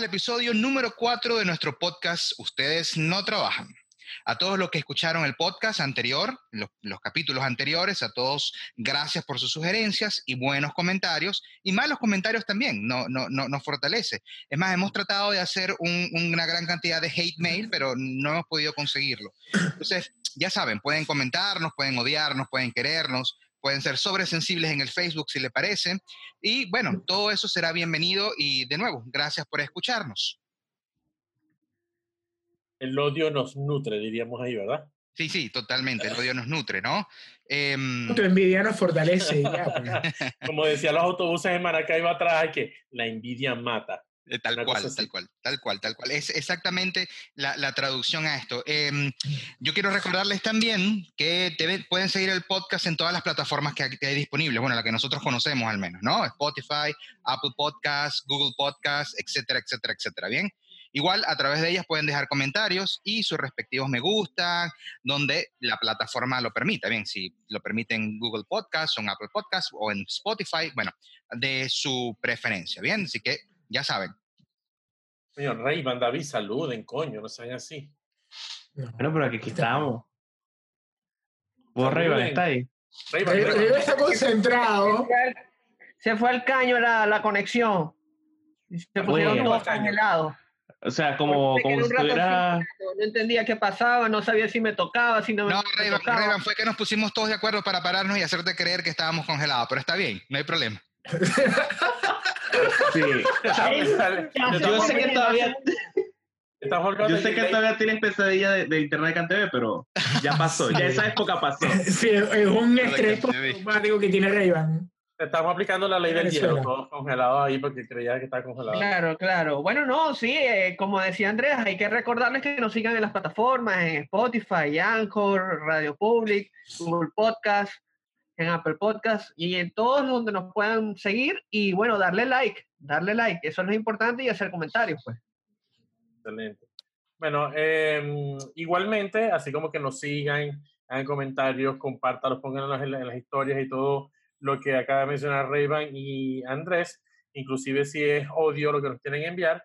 al episodio número 4 de nuestro podcast Ustedes no trabajan. A todos los que escucharon el podcast anterior, los, los, capítulos anteriores, a todos gracias por sus sugerencias y buenos comentarios y malos comentarios también, no, no, no, nos fortalece. Es más, hemos tratado de hacer un, una gran cantidad de hate mail, pero no hemos podido conseguirlo. Entonces, ya saben, pueden comentarnos, pueden odiarnos, pueden querernos, pueden ser sobresensibles en el Facebook si le parece. Y bueno, todo eso será bienvenido y de nuevo, gracias por escucharnos. El odio nos nutre, diríamos ahí, ¿verdad? Sí, sí, totalmente. El odio nos nutre, ¿no? Eh, tu envidia nos fortalece. Ya, pues. Como decían los autobuses en Maracaibo atrás, que la envidia mata. Eh, tal cual, tal cual, tal cual, tal cual. Es exactamente la, la traducción a esto. Eh, yo quiero recordarles también que te, pueden seguir el podcast en todas las plataformas que, que, hay disponibles, bueno, la que nosotros conocemos al menos, ¿no? Spotify, Apple Podcasts, Google Podcasts, etcétera, etcétera, etcétera. Bien. Igual a través de ellas pueden dejar comentarios y sus respectivos me gustan, donde la plataforma lo permita. Bien, si lo permiten Google Podcasts o en Apple Podcasts o en Spotify, bueno, de su preferencia. Bien, así que ya saben. Señor Rey, Van David, saluden, coño, no sean así. Bueno, pero aquí, estamos. ¿Vos, Rey, está ahí? Rey, está concentrado. Se fue al caño la, la conexión. Se pusieron bueno, todos congelados. O sea, como, como si estuviera... No entendía qué pasaba, no sabía si me tocaba, si no me, no, me Rayban, tocaba. Rayban, fue que nos pusimos todos de acuerdo para pararnos y hacerte creer que estábamos congelados, pero está bien, no hay problema. sí. Yo sé que todavía... Yo sé que todavía tienes pesadilla de, de internet en TV, pero ya pasó, ya esa época pasó. Sí, es un estrés automático que tiene Rayban. Estamos aplicando la ley del hielo, todos congelados ahí porque creía que estaba congelado. Claro, claro. Bueno, no, sí, eh, como decía Andrés, hay que recordarles que nos sigan en las plataformas, en Spotify, Anchor, Radio Public, Google Podcast, en Apple Podcast y en todos donde nos puedan seguir y bueno, darle like, darle like, eso es lo importante y hacer comentarios, pues. Excelente. Bueno, eh, igualmente, así como que nos sigan, hagan comentarios, compártalos, pónganlos en, las historias y todo lo que acaba de mencionar Rayban y Andrés, inclusive si es odio lo que nos quieren enviar.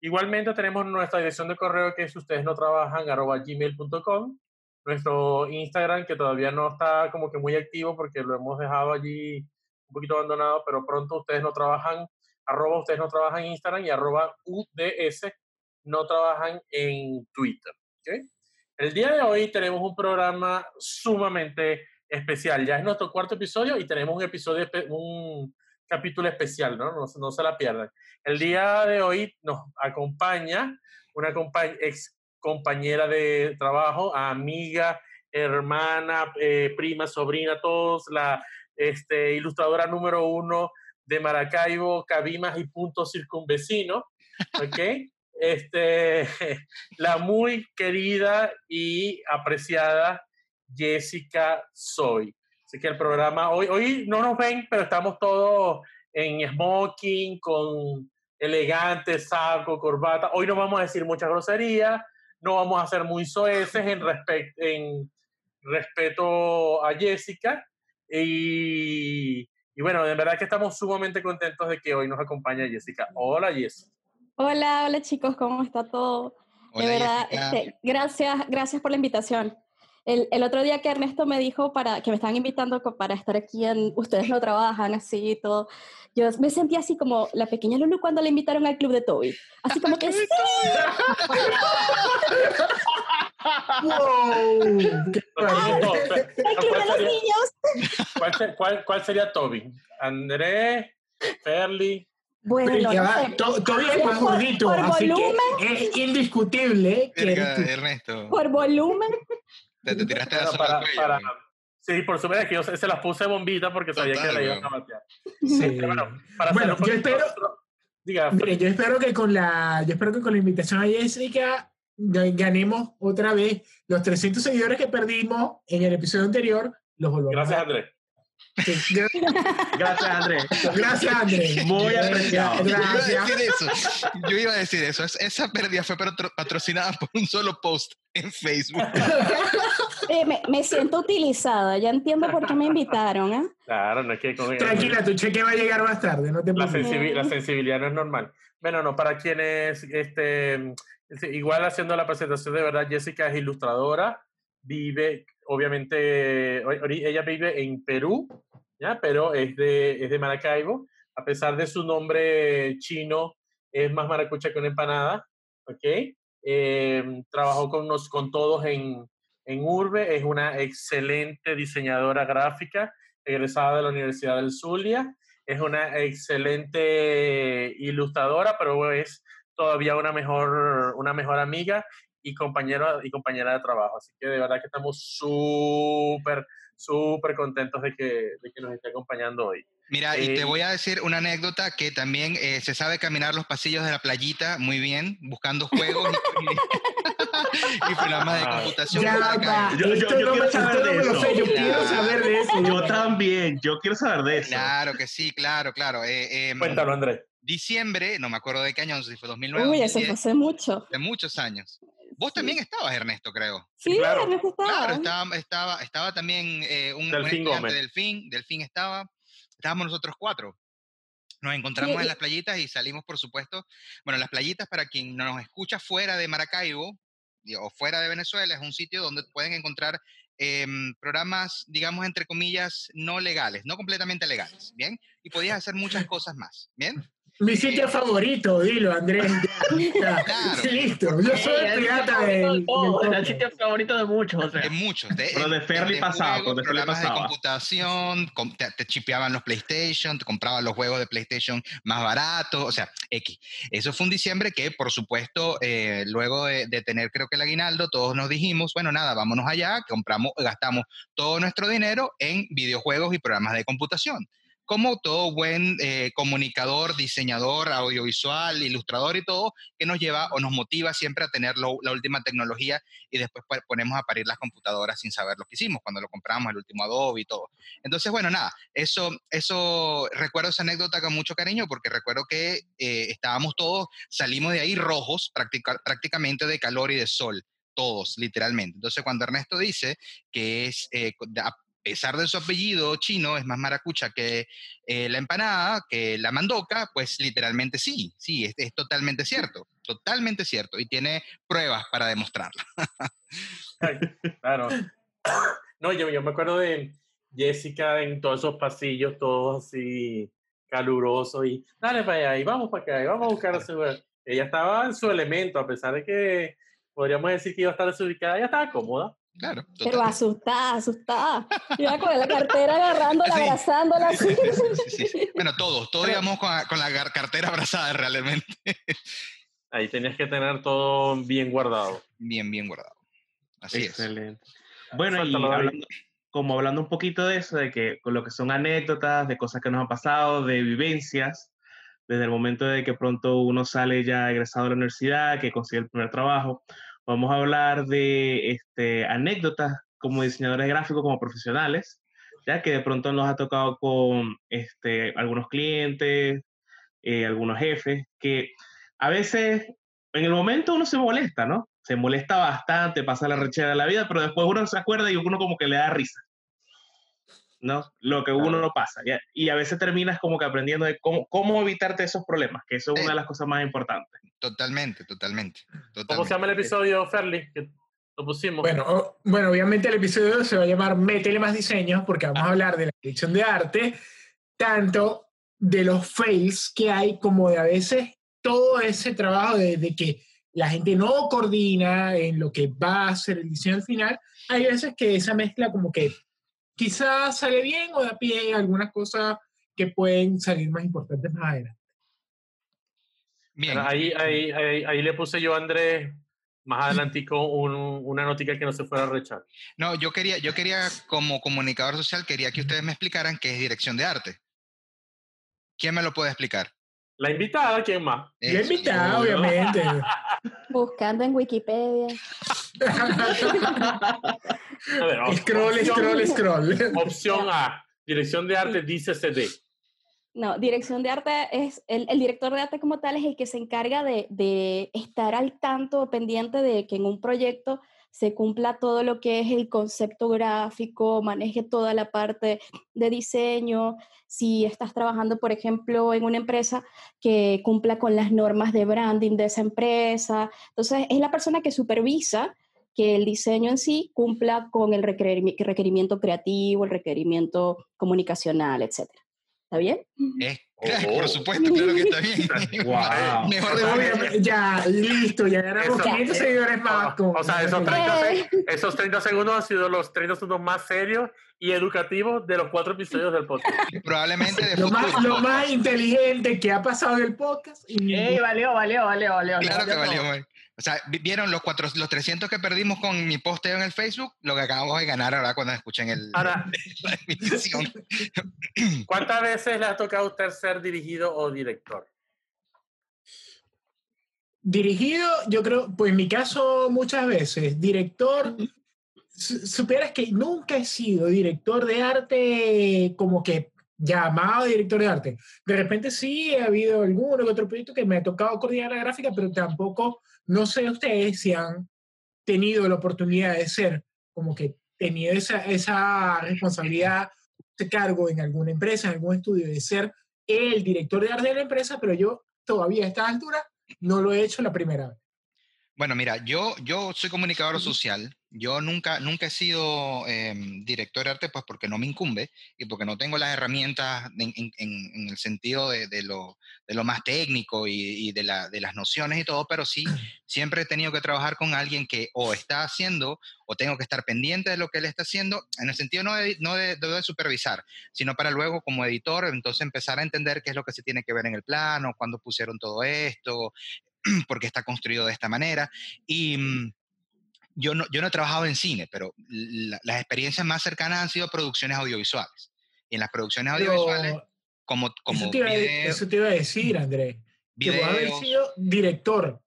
Igualmente tenemos nuestra dirección de correo que es ustedes no trabajan arroba gmail.com, nuestro Instagram que todavía no está como que muy activo porque lo hemos dejado allí un poquito abandonado, pero pronto ustedes no trabajan, arroba ustedes no trabajan en Instagram y arroba UDS no trabajan en Twitter. ¿okay? El día de hoy tenemos un programa sumamente especial. Ya es nuestro cuarto episodio y tenemos un episodio, un capítulo especial, ¿no? No, no se la pierdan. El día de hoy nos acompaña una compa ex compañera de trabajo, amiga, hermana, eh, prima, sobrina, todos, la este, ilustradora número uno de Maracaibo, Cabimas y Punto Circunvecino, ¿ok? este, la muy querida y apreciada Jessica Soy. Así que el programa, hoy, hoy no nos ven, pero estamos todos en smoking, con elegante, saco, corbata. Hoy no vamos a decir mucha grosería, no vamos a ser muy soeces en, respect, en respeto a Jessica. Y, y, bueno, de verdad que estamos sumamente contentos de que hoy nos acompañe Jessica. Hola, Jessica. Hola, hola chicos, ¿cómo está todo? Hola, de verdad, este, gracias, gracias por la invitación. El, el, otro día que Ernesto me dijo para, que me estaban invitando para estar aquí en Ustedes no trabajan, así y todo, yo me sentí así como la pequeña Lulu cuando le invitaron al club de Toby. Así como que ¡Sí! ¡Wow! ¡El club de los niños! ¿Cuál, cuál, cuál sería Toby? ¿Andrés? ¿Ferly? Bueno, Pero ya no va, sé. to- todavía es más gordito, así volumen. que es indiscutible que Verga, tú. Ernesto, Por volumen, te, te tiraste Bueno, la para, para, sí, por supuesto es que yo se se las puse bombita porque sabía Total, que la iban a batear. Sí. Pero bueno, para Bueno, hacer un yo espero- Diga, Mire, yo espero que con la, yo espero que con la invitación a Jessica ga- ganemos otra vez los 300 seguidores que perdimos en el episodio anterior. Los volvamos. gracias a- Andrés. Gracias, Andrés. Gracias, Andrés. Muy apreciado. Yo iba a Gracias. decir eso. Yo iba a decir eso. Es- Esa pérdida fue patro- patrocinada por un solo post en Facebook. Eh, me, siento utilizada, ya entiendo por qué me invitaron. ¿eh? Claro, no es que Tranquila, tu cheque va a llegar más tarde, no te la, la sensibilidad no es normal. Bueno, no, para quienes, este, igual haciendo la presentación de verdad, Jessica es ilustradora, vive, obviamente, ella vive en Perú, ¿ya? pero es de, es de Maracaibo, a pesar de su nombre chino, es más maracucha que una empanada, ¿ok? Eh, trabajó con, nos, con todos en, en Urbe, es una excelente diseñadora gráfica, egresada de la Universidad del Zulia, es una excelente ilustradora, pero es todavía una mejor, una mejor amiga y compañera, y compañera de trabajo. Así que de verdad que estamos súper, súper contentos de que, de que nos esté acompañando hoy. Mira, y te eh, voy a decir una anécdota que también eh, se sabe caminar los pasillos de la playita muy bien, buscando juegos y, programas de computación. yo, quiero saber de eso. yo quiero saber de eso. Yo también, yo quiero saber de eso. Claro que sí, claro, claro. Eh, em, Cuéntalo, Andrés. Diciembre, no me acuerdo de qué año, no sé si fue 2009. Uy, eso fue hace mucho. De muchos años. Vos también estabas, Ernesto, creo. Sí, claro. Ernesto estaba. Claro, estaba, estaba, estaba también un, Delfín un Delfín, Delfín estaba estábamos nosotros cuatro. Nos encontramos en las playitas y salimos, por supuesto. Bueno, las playitas, para quien nos escucha fuera de Maracaibo o fuera de Venezuela, es un sitio donde pueden encontrar em, programas, digamos, entre comillas, no legales, no completamente legales, ¿bien? Y podías hacer muchas cosas más, ¿bien? Mi sitio favorito, dilo, Andrés. Listo, yo soy el pirata del. el sitio favorito de muchos. O sea. De muchos. De, Pero de Ferry pasado. de programas de computación, te, te, chipeaban los PlayStation, te compraban los juegos de PlayStation más baratos, o sea, X. Eso fue un diciembre que, por supuesto, eh, luego de, de, tener, creo que el aguinaldo, todos nos dijimos, bueno, nada, vámonos allá, compramos, gastamos todo nuestro dinero en videojuegos y programas de computación como todo buen eh, comunicador, diseñador, audiovisual, ilustrador y todo, que nos lleva o nos motiva siempre a tener la última tecnología y después ponemos a parir las computadoras sin saber lo que hicimos cuando lo compramos, el último Adobe y todo. Entonces, bueno, nada, eso, eso recuerdo esa anécdota con mucho cariño porque recuerdo que eh, estábamos todos, salimos de ahí rojos prácticamente de calor y de sol todos, literalmente. Entonces, cuando Ernesto dice que es eh, pesar de su apellido chino, es más maracucha que eh, la empanada, que la mandoca, pues literalmente sí, sí, es, totalmente cierto, totalmente cierto, y tiene pruebas para demostrarlo. claro. No, yo, yo me acuerdo de Jessica en todos esos pasillos, todos así calurosos, y dale para allá, y vamos para acá, y vamos a buscar a su... Ella estaba en su elemento, a pesar de que podríamos decir que iba a estar desubicada, ella estaba cómoda. Claro. Pero asustada, asustada. Iba con la cartera agarrándola, abrazándola. Así. Bueno, todos, todos íbamos con, con, la cartera abrazada realmente. Ahí tenías que tener todo bien guardado. Bien, bien guardado. Así Excelente. Bueno, y hablando, como hablando un poquito de eso, de que con lo que son anécdotas, de cosas que nos han pasado, de vivencias, desde el momento de que pronto uno sale ya egresado de la universidad, que consigue el primer trabajo, Vamos a hablar de este, anécdotas como diseñadores gráficos, como profesionales, ya que de pronto nos ha tocado con este, algunos clientes, eh, algunos jefes, que a veces en el momento uno se molesta, ¿no? Se molesta bastante, pasa la rechera de la vida, pero después uno se acuerda y uno como que le da risa. ¿No? Lo que uno no pasa. Y a veces terminas como que aprendiendo de cómo, cómo evitarte esos problemas, que eso es una de las cosas más importantes. Totalmente, totalmente, ¿Cómo se llama el episodio, Ferli? Que lo pusimos. Bueno, bueno, obviamente el episodio se va a llamar Métele más diseños, porque vamos a hablar de la dirección de arte, tanto de los fails que hay, como de a veces todo ese trabajo de, de que la gente no coordina en lo que va a ser el diseño al final. Hay veces que esa mezcla como que quizás sale bien o da pie a algunas cosas que pueden salir más importantes más adelante. Bien. Ahí, ahí, ahí, le puse yo a Andrés más adelantico un, una notica que no se fuera a rechar. No, yo quería, yo quería, como comunicador social, quería que ustedes me explicaran qué es dirección de arte. ¿Quién me lo puede explicar? La invitada, ¿quién más? La invitada, obviamente. Buscando en Wikipedia. scroll, scroll, scroll. Opción A, dirección de arte dice CD. No, dirección de arte es, el, el, director de arte como tal es el que se encarga de, de, estar al tanto, pendiente de que en un proyecto se cumpla todo lo que es el concepto gráfico, maneje toda la parte de diseño, si estás trabajando, por ejemplo, en una empresa que cumpla con las normas de branding de esa empresa. Entonces, es la persona que supervisa que el diseño en sí cumpla con el requerimiento creativo, el requerimiento comunicacional, etc. ¿Está bien? Por oh. supuesto, claro que está bien. wow. Mejor de Ya, listo, ya ganamos 500 seguidores más. O, sea, esos 30, esos 30, segundos han sido los 30 segundos más serios y educativos de los cuatro episodios del podcast. Probablemente de lo, más, lo más inteligente que ha pasado en el podcast. Y... Ey, valió, valió, valió, valió. Claro que valió, valió. O sea, vieron los, cuatro, los 300 que perdimos con mi posteo en el Facebook, lo que acabamos de ganar ahora cuando escuchen el, ahora, la emisión. ¿Cuántas veces le ha tocado a usted ser dirigido o director? Dirigido, yo creo, pues en mi caso muchas veces. Director, supieras que nunca he sido director de arte como que llamado director de arte. De repente sí ha habido alguno que otro proyecto que me ha tocado coordinar la gráfica, pero tampoco no sé ustedes si han tenido la oportunidad de ser como que tenido esa, esa responsabilidad, ese cargo en alguna empresa, en algún estudio, de ser el director de arte de la empresa, pero yo todavía a esta altura no lo he hecho la primera vez. Bueno, mira, yo, yo soy comunicador social. Yo nunca, nunca he sido em, director de arte, pues porque no me incumbe y porque no tengo las herramientas en, en, el sentido de, de, lo, de, lo, más técnico y, de, la, de, las nociones y todo, pero sí siempre he tenido que trabajar con alguien que o está haciendo o tengo que estar pendiente de lo que él está haciendo, en el sentido no de, no de, de supervisar, sino para luego como editor, entonces empezar a entender qué es lo que se tiene que ver en el plano, cuándo pusieron todo esto, porque está construido de esta manera. Y mm, yo no, yo no he trabajado en cine, pero las experiencias más cercanas han sido producciones audiovisuales. Y en las producciones audiovisuales, como... como eso, te iba, eso, te iba, a decir, André. que vos haber sido director.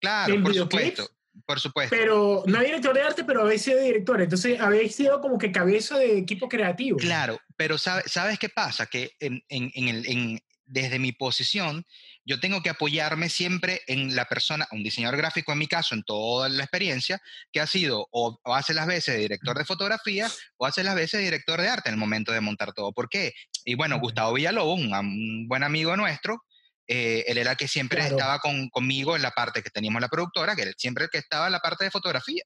Claro, por supuesto. Por supuesto. Pero no director de arte, pero habéis sido director. Entonces habéis sido como que cabeza de equipo creativo. Claro, pero ¿sabes qué pasa? Que en, en, en el, desde mi posición, yo tengo que apoyarme siempre en la persona, un diseñador gráfico en mi caso, en toda la experiencia, que ha sido o, hace las veces director de fotografía o hace las veces director de arte en el momento de montar todo. ¿Por qué? Y bueno, Gustavo Villalobos, un, buen amigo nuestro, eh, él era el que siempre estaba con, conmigo en la parte que teníamos la productora, que él siempre el que estaba en la parte de fotografía.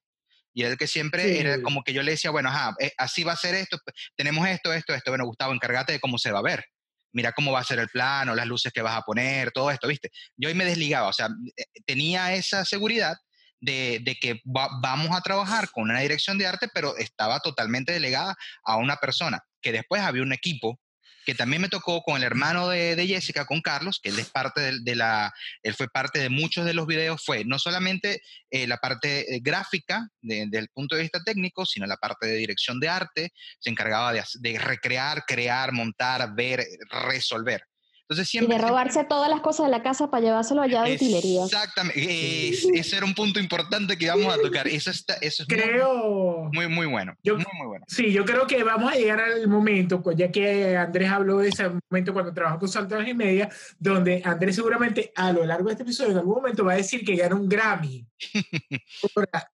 Y él que siempre era como que yo le decía, bueno, ajá, eh, así va a ser esto, tenemos esto, esto, esto. Bueno, Gustavo, encárgate de cómo se va a ver mira cómo va a ser el plano, las luces que vas a poner, todo esto, ¿viste? Yo ahí me desligaba, o sea, eh, tenía esa seguridad de, que vamos a trabajar con una dirección de arte, pero estaba totalmente delegada a una persona, que después había un equipo que también me tocó con el hermano de, Jessica, con Carlos, que él es parte de, la, él fue parte de muchos de los videos, fue no solamente eh, la parte eh, gráfica desde el punto de vista técnico, sino la parte de dirección de arte, se encargaba de, de recrear, crear, montar, ver, resolver. Entonces, siempre, y de robarse todas las cosas de la casa para llevárselo allá de utilería. Exactamente. ese era un punto importante que íbamos a tocar. Eso, está, eso es creo, muy, muy bueno. Yo, muy, muy bueno. Sí, yo creo que vamos a llegar al momento, pues, ya que Andrés habló de ese momento cuando trabajó con Saltadas y Media, donde Andrés seguramente a lo largo de este episodio en algún momento va a decir que gana un Grammy.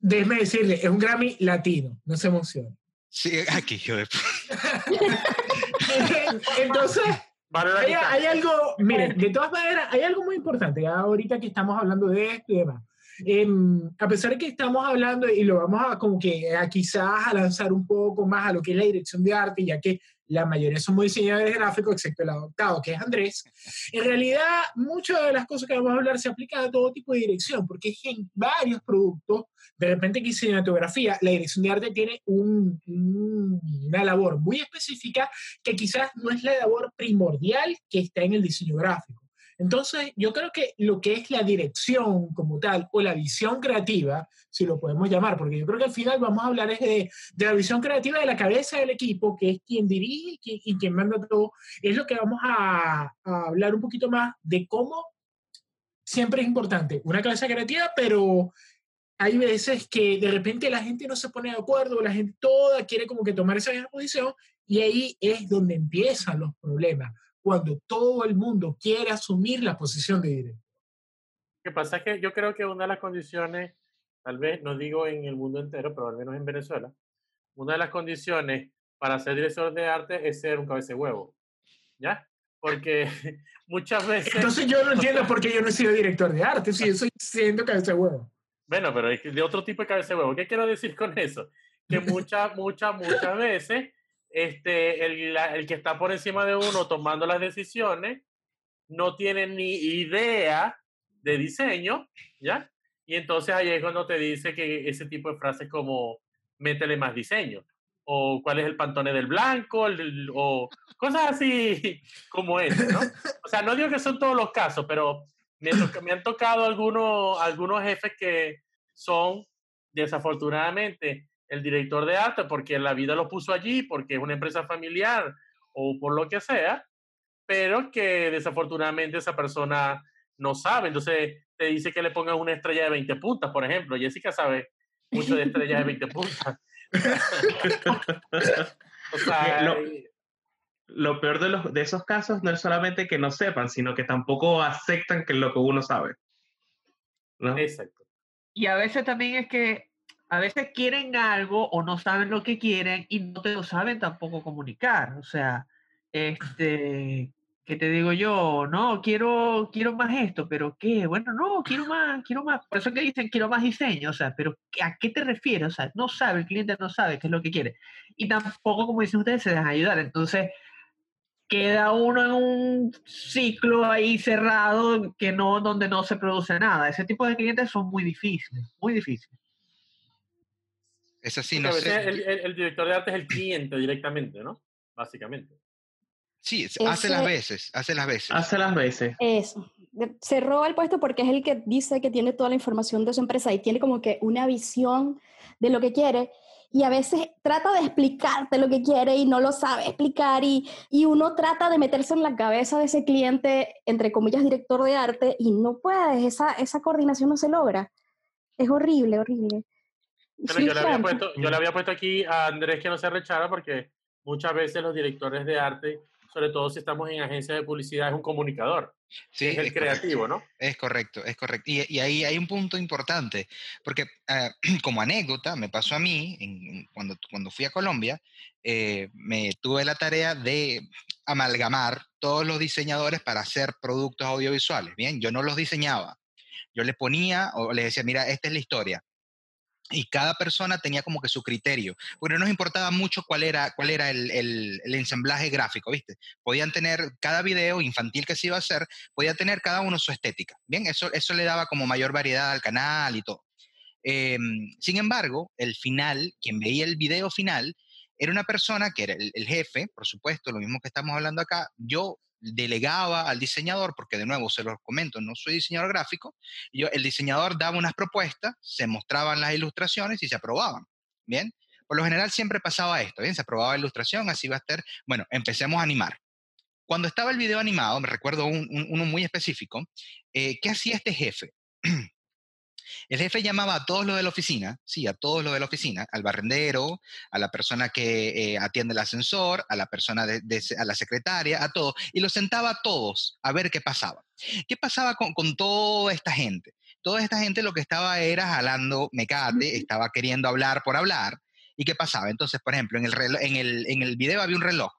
déjeme decirle, es un Grammy latino, no se emocione. Sí, aquí yo después. Entonces hay, algo, miren, de todas maneras, hay algo muy importante ahorita que estamos hablando de esto y demás. Em, a pesar de que estamos hablando y lo vamos a como que a quizás a lanzar un poco más a lo que es la dirección de arte, ya que la mayoría somos diseñadores gráficos, excepto el adoptado, que es Andrés. En realidad, muchas de las cosas que vamos a hablar se aplican a todo tipo de dirección, porque es en varios productos, de repente que cinematografía, la dirección de arte tiene una labor muy específica que quizás no es la labor primordial que está en el diseño gráfico. Entonces, yo creo que lo que es la dirección como tal, o la visión creativa, si lo podemos llamar, porque yo creo que al final vamos a hablar de, de la visión creativa de la cabeza del equipo, que es quien dirige y quien, manda todo, es lo que vamos a, a hablar un poquito más de cómo siempre es importante una cabeza creativa, pero hay veces que de repente la gente no se pone de acuerdo, la gente toda quiere como que tomar esa misma posición y ahí es donde empiezan los problemas cuando todo el mundo quiere asumir la posición de director. Lo que pasa es que yo creo que una de las condiciones tal vez, no digo en el mundo entero, pero al menos en Venezuela, una de las condiciones para ser director de arte es ser un cabeza huevo. ¿Ya? Porque muchas veces... Entonces yo no entiendo por qué yo no he sido director de arte, si yo soy siendo cabeza huevo. Bueno, pero es de otro tipo de cabeza huevo. ¿Qué quiero decir con eso? Que muchas, muchas, muchas veces este, el, el que está por encima de uno tomando las decisiones no tiene ni idea de diseño, ¿ya? Y entonces ahí es cuando te dice que ese tipo de frases como métele más diseño, o cuál es el pantone del blanco, o cosas así como eso, ¿no? O sea, no digo que son todos los casos, pero me, me han tocado algunos, algunos jefes que son, desafortunadamente, el director de arte porque la vida lo puso allí, porque es una empresa familiar o por lo que sea, pero que desafortunadamente esa persona no sabe. Entonces te dice que le pongas una estrella de 20 puntas, por ejemplo. Jessica sabe mucho de estrellas de 20 puntas. o sea, lo, lo, peor de, los, de esos casos no es solamente que no sepan, sino que tampoco aceptan que es lo que uno sabe. ¿no? Exacto. Y a veces también es que a veces quieren algo o no saben lo que quieren y no te lo saben tampoco comunicar. O sea, este, ¿qué te digo yo? No, quiero, quiero más esto, pero ¿qué? Bueno, no, quiero más, quiero más. Por eso es que dicen quiero más diseño, o sea, pero ¿a qué te refieres? O sea, no sabe, el cliente no sabe qué es lo que quiere. Y tampoco, como dicen ustedes, se dejan ayudar. Entonces, queda uno en un ciclo ahí cerrado que no, donde no se produce nada. Ese tipo de clientes son muy difíciles, muy difíciles. Es así, no sé. El, el, director de arte es el cliente directamente, ¿no? Básicamente. Sí, hace las veces, hace las veces. Hace las veces. Eso. Se roba el puesto porque es el que dice que tiene toda la información de su empresa y tiene como que una visión de lo que quiere y a veces trata de explicarte lo que quiere y no lo sabe explicar y, y uno trata de meterse en la cabeza de ese cliente, entre comillas, director de arte y no puedes, esa, esa coordinación no se logra. Es horrible, horrible. Yo, le había puesto, yo le había puesto aquí a Andrés que no se rechara porque muchas veces los directores de arte sobre todo si estamos en agencia de publicidad, es un comunicador. Sí, es el creativo, ¿no? Es correcto, es correcto. Y, ahí hay un punto importante, porque ah, como anécdota, me pasó a mí, en, cuando, cuando fui a Colombia, eh, me tuve la tarea de amalgamar todos los diseñadores para hacer productos audiovisuales. Bien, yo no los diseñaba. Yo le ponía o les decía, mira, esta es la historia y cada persona tenía como que su criterio, porque no nos importaba mucho cuál era, cuál era el, ensamblaje gráfico, ¿viste? Podían tener cada video infantil que se iba a hacer, podía tener cada uno su estética, ¿bien? Eso, eso le daba como mayor variedad al canal y todo. Em, sin embargo, el final, quien veía el video final, era una persona que era el, el jefe, por supuesto, lo mismo que estamos hablando acá, yo delegaba al diseñador, porque de nuevo se los comento, no soy diseñador gráfico, yo, el diseñador daba unas propuestas, se mostraban las ilustraciones y se aprobaban. Bien, por lo general siempre pasaba esto, bien, se aprobaba la ilustración, así va a estar, bueno, empecemos a animar. Cuando estaba el video animado, me recuerdo uno muy específico, eh, ¿qué hacía este jefe? El jefe llamaba a todos los de la oficina, sí, a todos los de la oficina, al barrendero, a la persona que eh, atiende el ascensor, a la persona de, a la secretaria, a todos, y los sentaba a todos a ver qué pasaba. ¿Qué pasaba con, con toda esta gente? Toda esta gente lo que estaba era jalando mecate, estaba queriendo hablar por hablar. ¿Y qué pasaba? Entonces, por ejemplo, en el, en el, en el video había un reloj,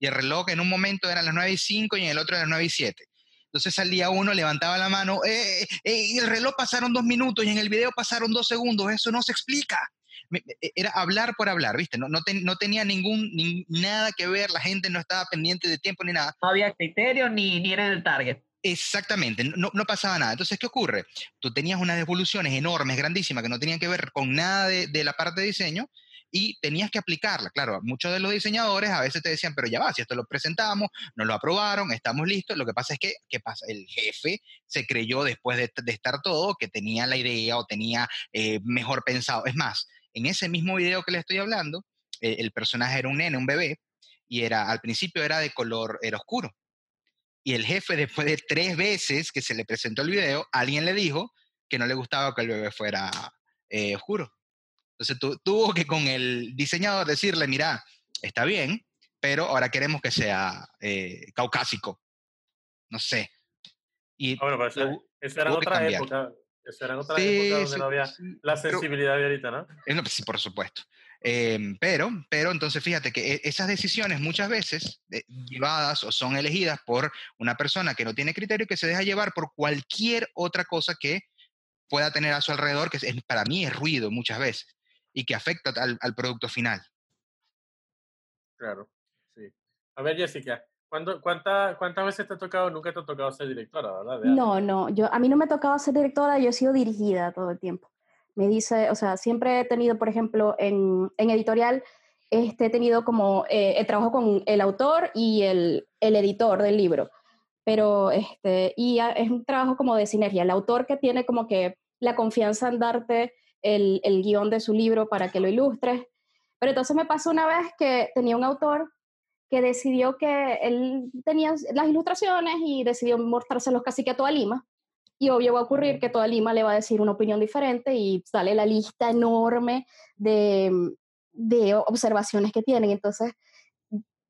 y el reloj en un momento era las 9 y 5 y en el otro era las 9 y 7. Entonces salía uno, levantaba la mano, eh, eh, el reloj pasaron dos minutos y en el video pasaron dos segundos, eso no se explica. E, era hablar por hablar, ¿viste? No, no, no tenía ningún, nada que ver, la gente no estaba pendiente de tiempo ni nada. No había criterio ni, ni era el target. Exactamente, no, no, pasaba nada. Entonces, ¿qué ocurre? Tú tenías unas devoluciones enormes, grandísimas, que no tenían que ver con nada de, de la parte de diseño, y tenías que aplicarla. Claro, muchos de los diseñadores a veces te decían, pero ya va, si esto lo presentamos, nos lo aprobaron, estamos listos. Lo que pasa es que, ¿qué pasa? El jefe se creyó después de, estar todo que tenía la idea o tenía eh, mejor pensado. Es más, en ese mismo video que le estoy hablando, eh, el personaje era un nene, un bebé, y era, al principio era de color, era oscuro. Y el jefe, después de tres veces que se le presentó el video, alguien le dijo que no le gustaba que el bebé fuera eh, oscuro. Entonces tuvo que con el diseñador decirle, mira, está bien, pero ahora queremos que sea eh, caucásico. No sé. Y ah, bueno, pero eso, era otra época. Eso eran otras épocas donde no había la sensibilidad de ahorita, ¿no? Pues sí, por supuesto. Em, pero, pero entonces fíjate que e, esas decisiones muchas veces eh, llevadas o son elegidas por una persona que no tiene criterio y que se deja llevar por cualquier otra cosa que pueda tener a su alrededor, que para mí es ruido muchas veces y que afecta al, al producto final. Claro, sí. A ver, Jessica, cuánta, ¿Cuántas veces te ha tocado? Nunca te ha tocado ser directora, ¿verdad? No, no, yo, a mí no me ha tocado ser directora, yo he sido dirigida todo el tiempo. Me dice, o sea, siempre he tenido, por ejemplo, en, en editorial, este, he tenido como eh, el trabajo con el autor y el, el, editor del libro. Pero, este, y es un trabajo como de sinergia. El autor que tiene como que la confianza en darte el, el guion de su libro para que lo ilustres. Pero entonces me pasó una vez que tenía un autor que decidió que él tenía las ilustraciones y decidió mostrárselos casi que a toda Lima. Y obvio va a ocurrir que toda Lima le va a decir una opinión diferente y sale la lista enorme de, de observaciones que tienen. Entonces,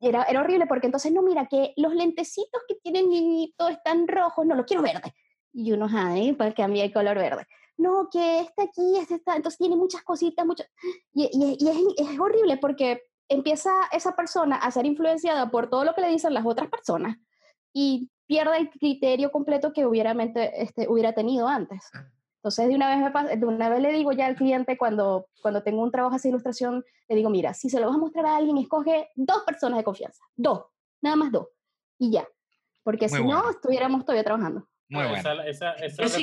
era, era, horrible porque entonces, no, mira, que los lentecitos que tienen niñito están rojos, no, los quiero verde. Y uno, ay, pues cambia el color verde. No, que este aquí, este está, entonces tiene muchas cositas, muchas... Y, y, es, es horrible porque empieza esa persona a ser influenciada por todo lo que le dicen las otras personas y pierde el criterio completo que hubiera, este, hubiera tenido antes. Ah. Entonces, de una, vez me de una vez le digo ya al cliente, cuando, cuando tengo un trabajo de ilustración, le digo, mira, si se lo vas a mostrar a alguien, escoge dos personas de confianza, dos, nada más dos, y ya. Porque si no, estuviéramos todavía trabajando. Muy bueno. Esa, esa, esa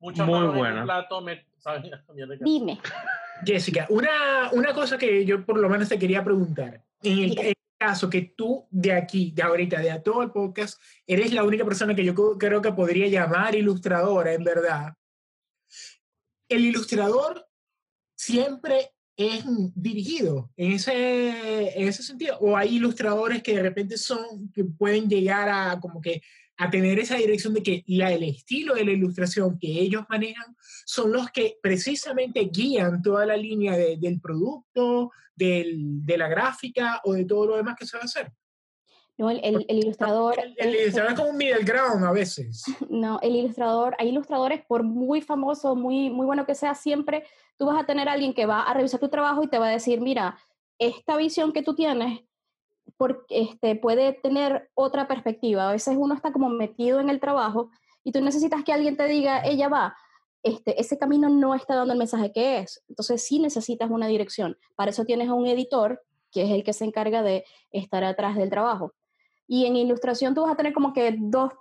que Muy bueno. Dime. Jessica, una, una cosa que yo por lo menos te quería preguntar. En el, caso que tú de aquí, de ahorita, de a todo el podcast, eres la única persona que yo creo que podría llamar ilustradora, en verdad. El ilustrador siempre es dirigido en ese, en ese sentido. O hay ilustradores que de repente son, que pueden llegar a como que a tener esa dirección de que la, el estilo de la ilustración que ellos manejan son los que precisamente guían toda la línea del producto, del, de la gráfica o de todo lo demás que se va a hacer. No, el, el, ilustrador... El, ilustrador es como un middle ground a veces. No, el ilustrador, hay ilustradores, por muy famoso, muy, muy bueno que sea, siempre tú vas a tener a alguien que va a revisar tu trabajo y te va a decir, mira, esta visión que tú tienes porque este, puede tener otra perspectiva. A veces uno está como metido en el trabajo y tú necesitas que alguien te diga, ella va, este, ese camino no está dando el mensaje que es. Entonces sí necesitas una dirección. Para eso tienes a un editor, que es el que se encarga de estar atrás del trabajo. Y en ilustración tú vas a tener como que dos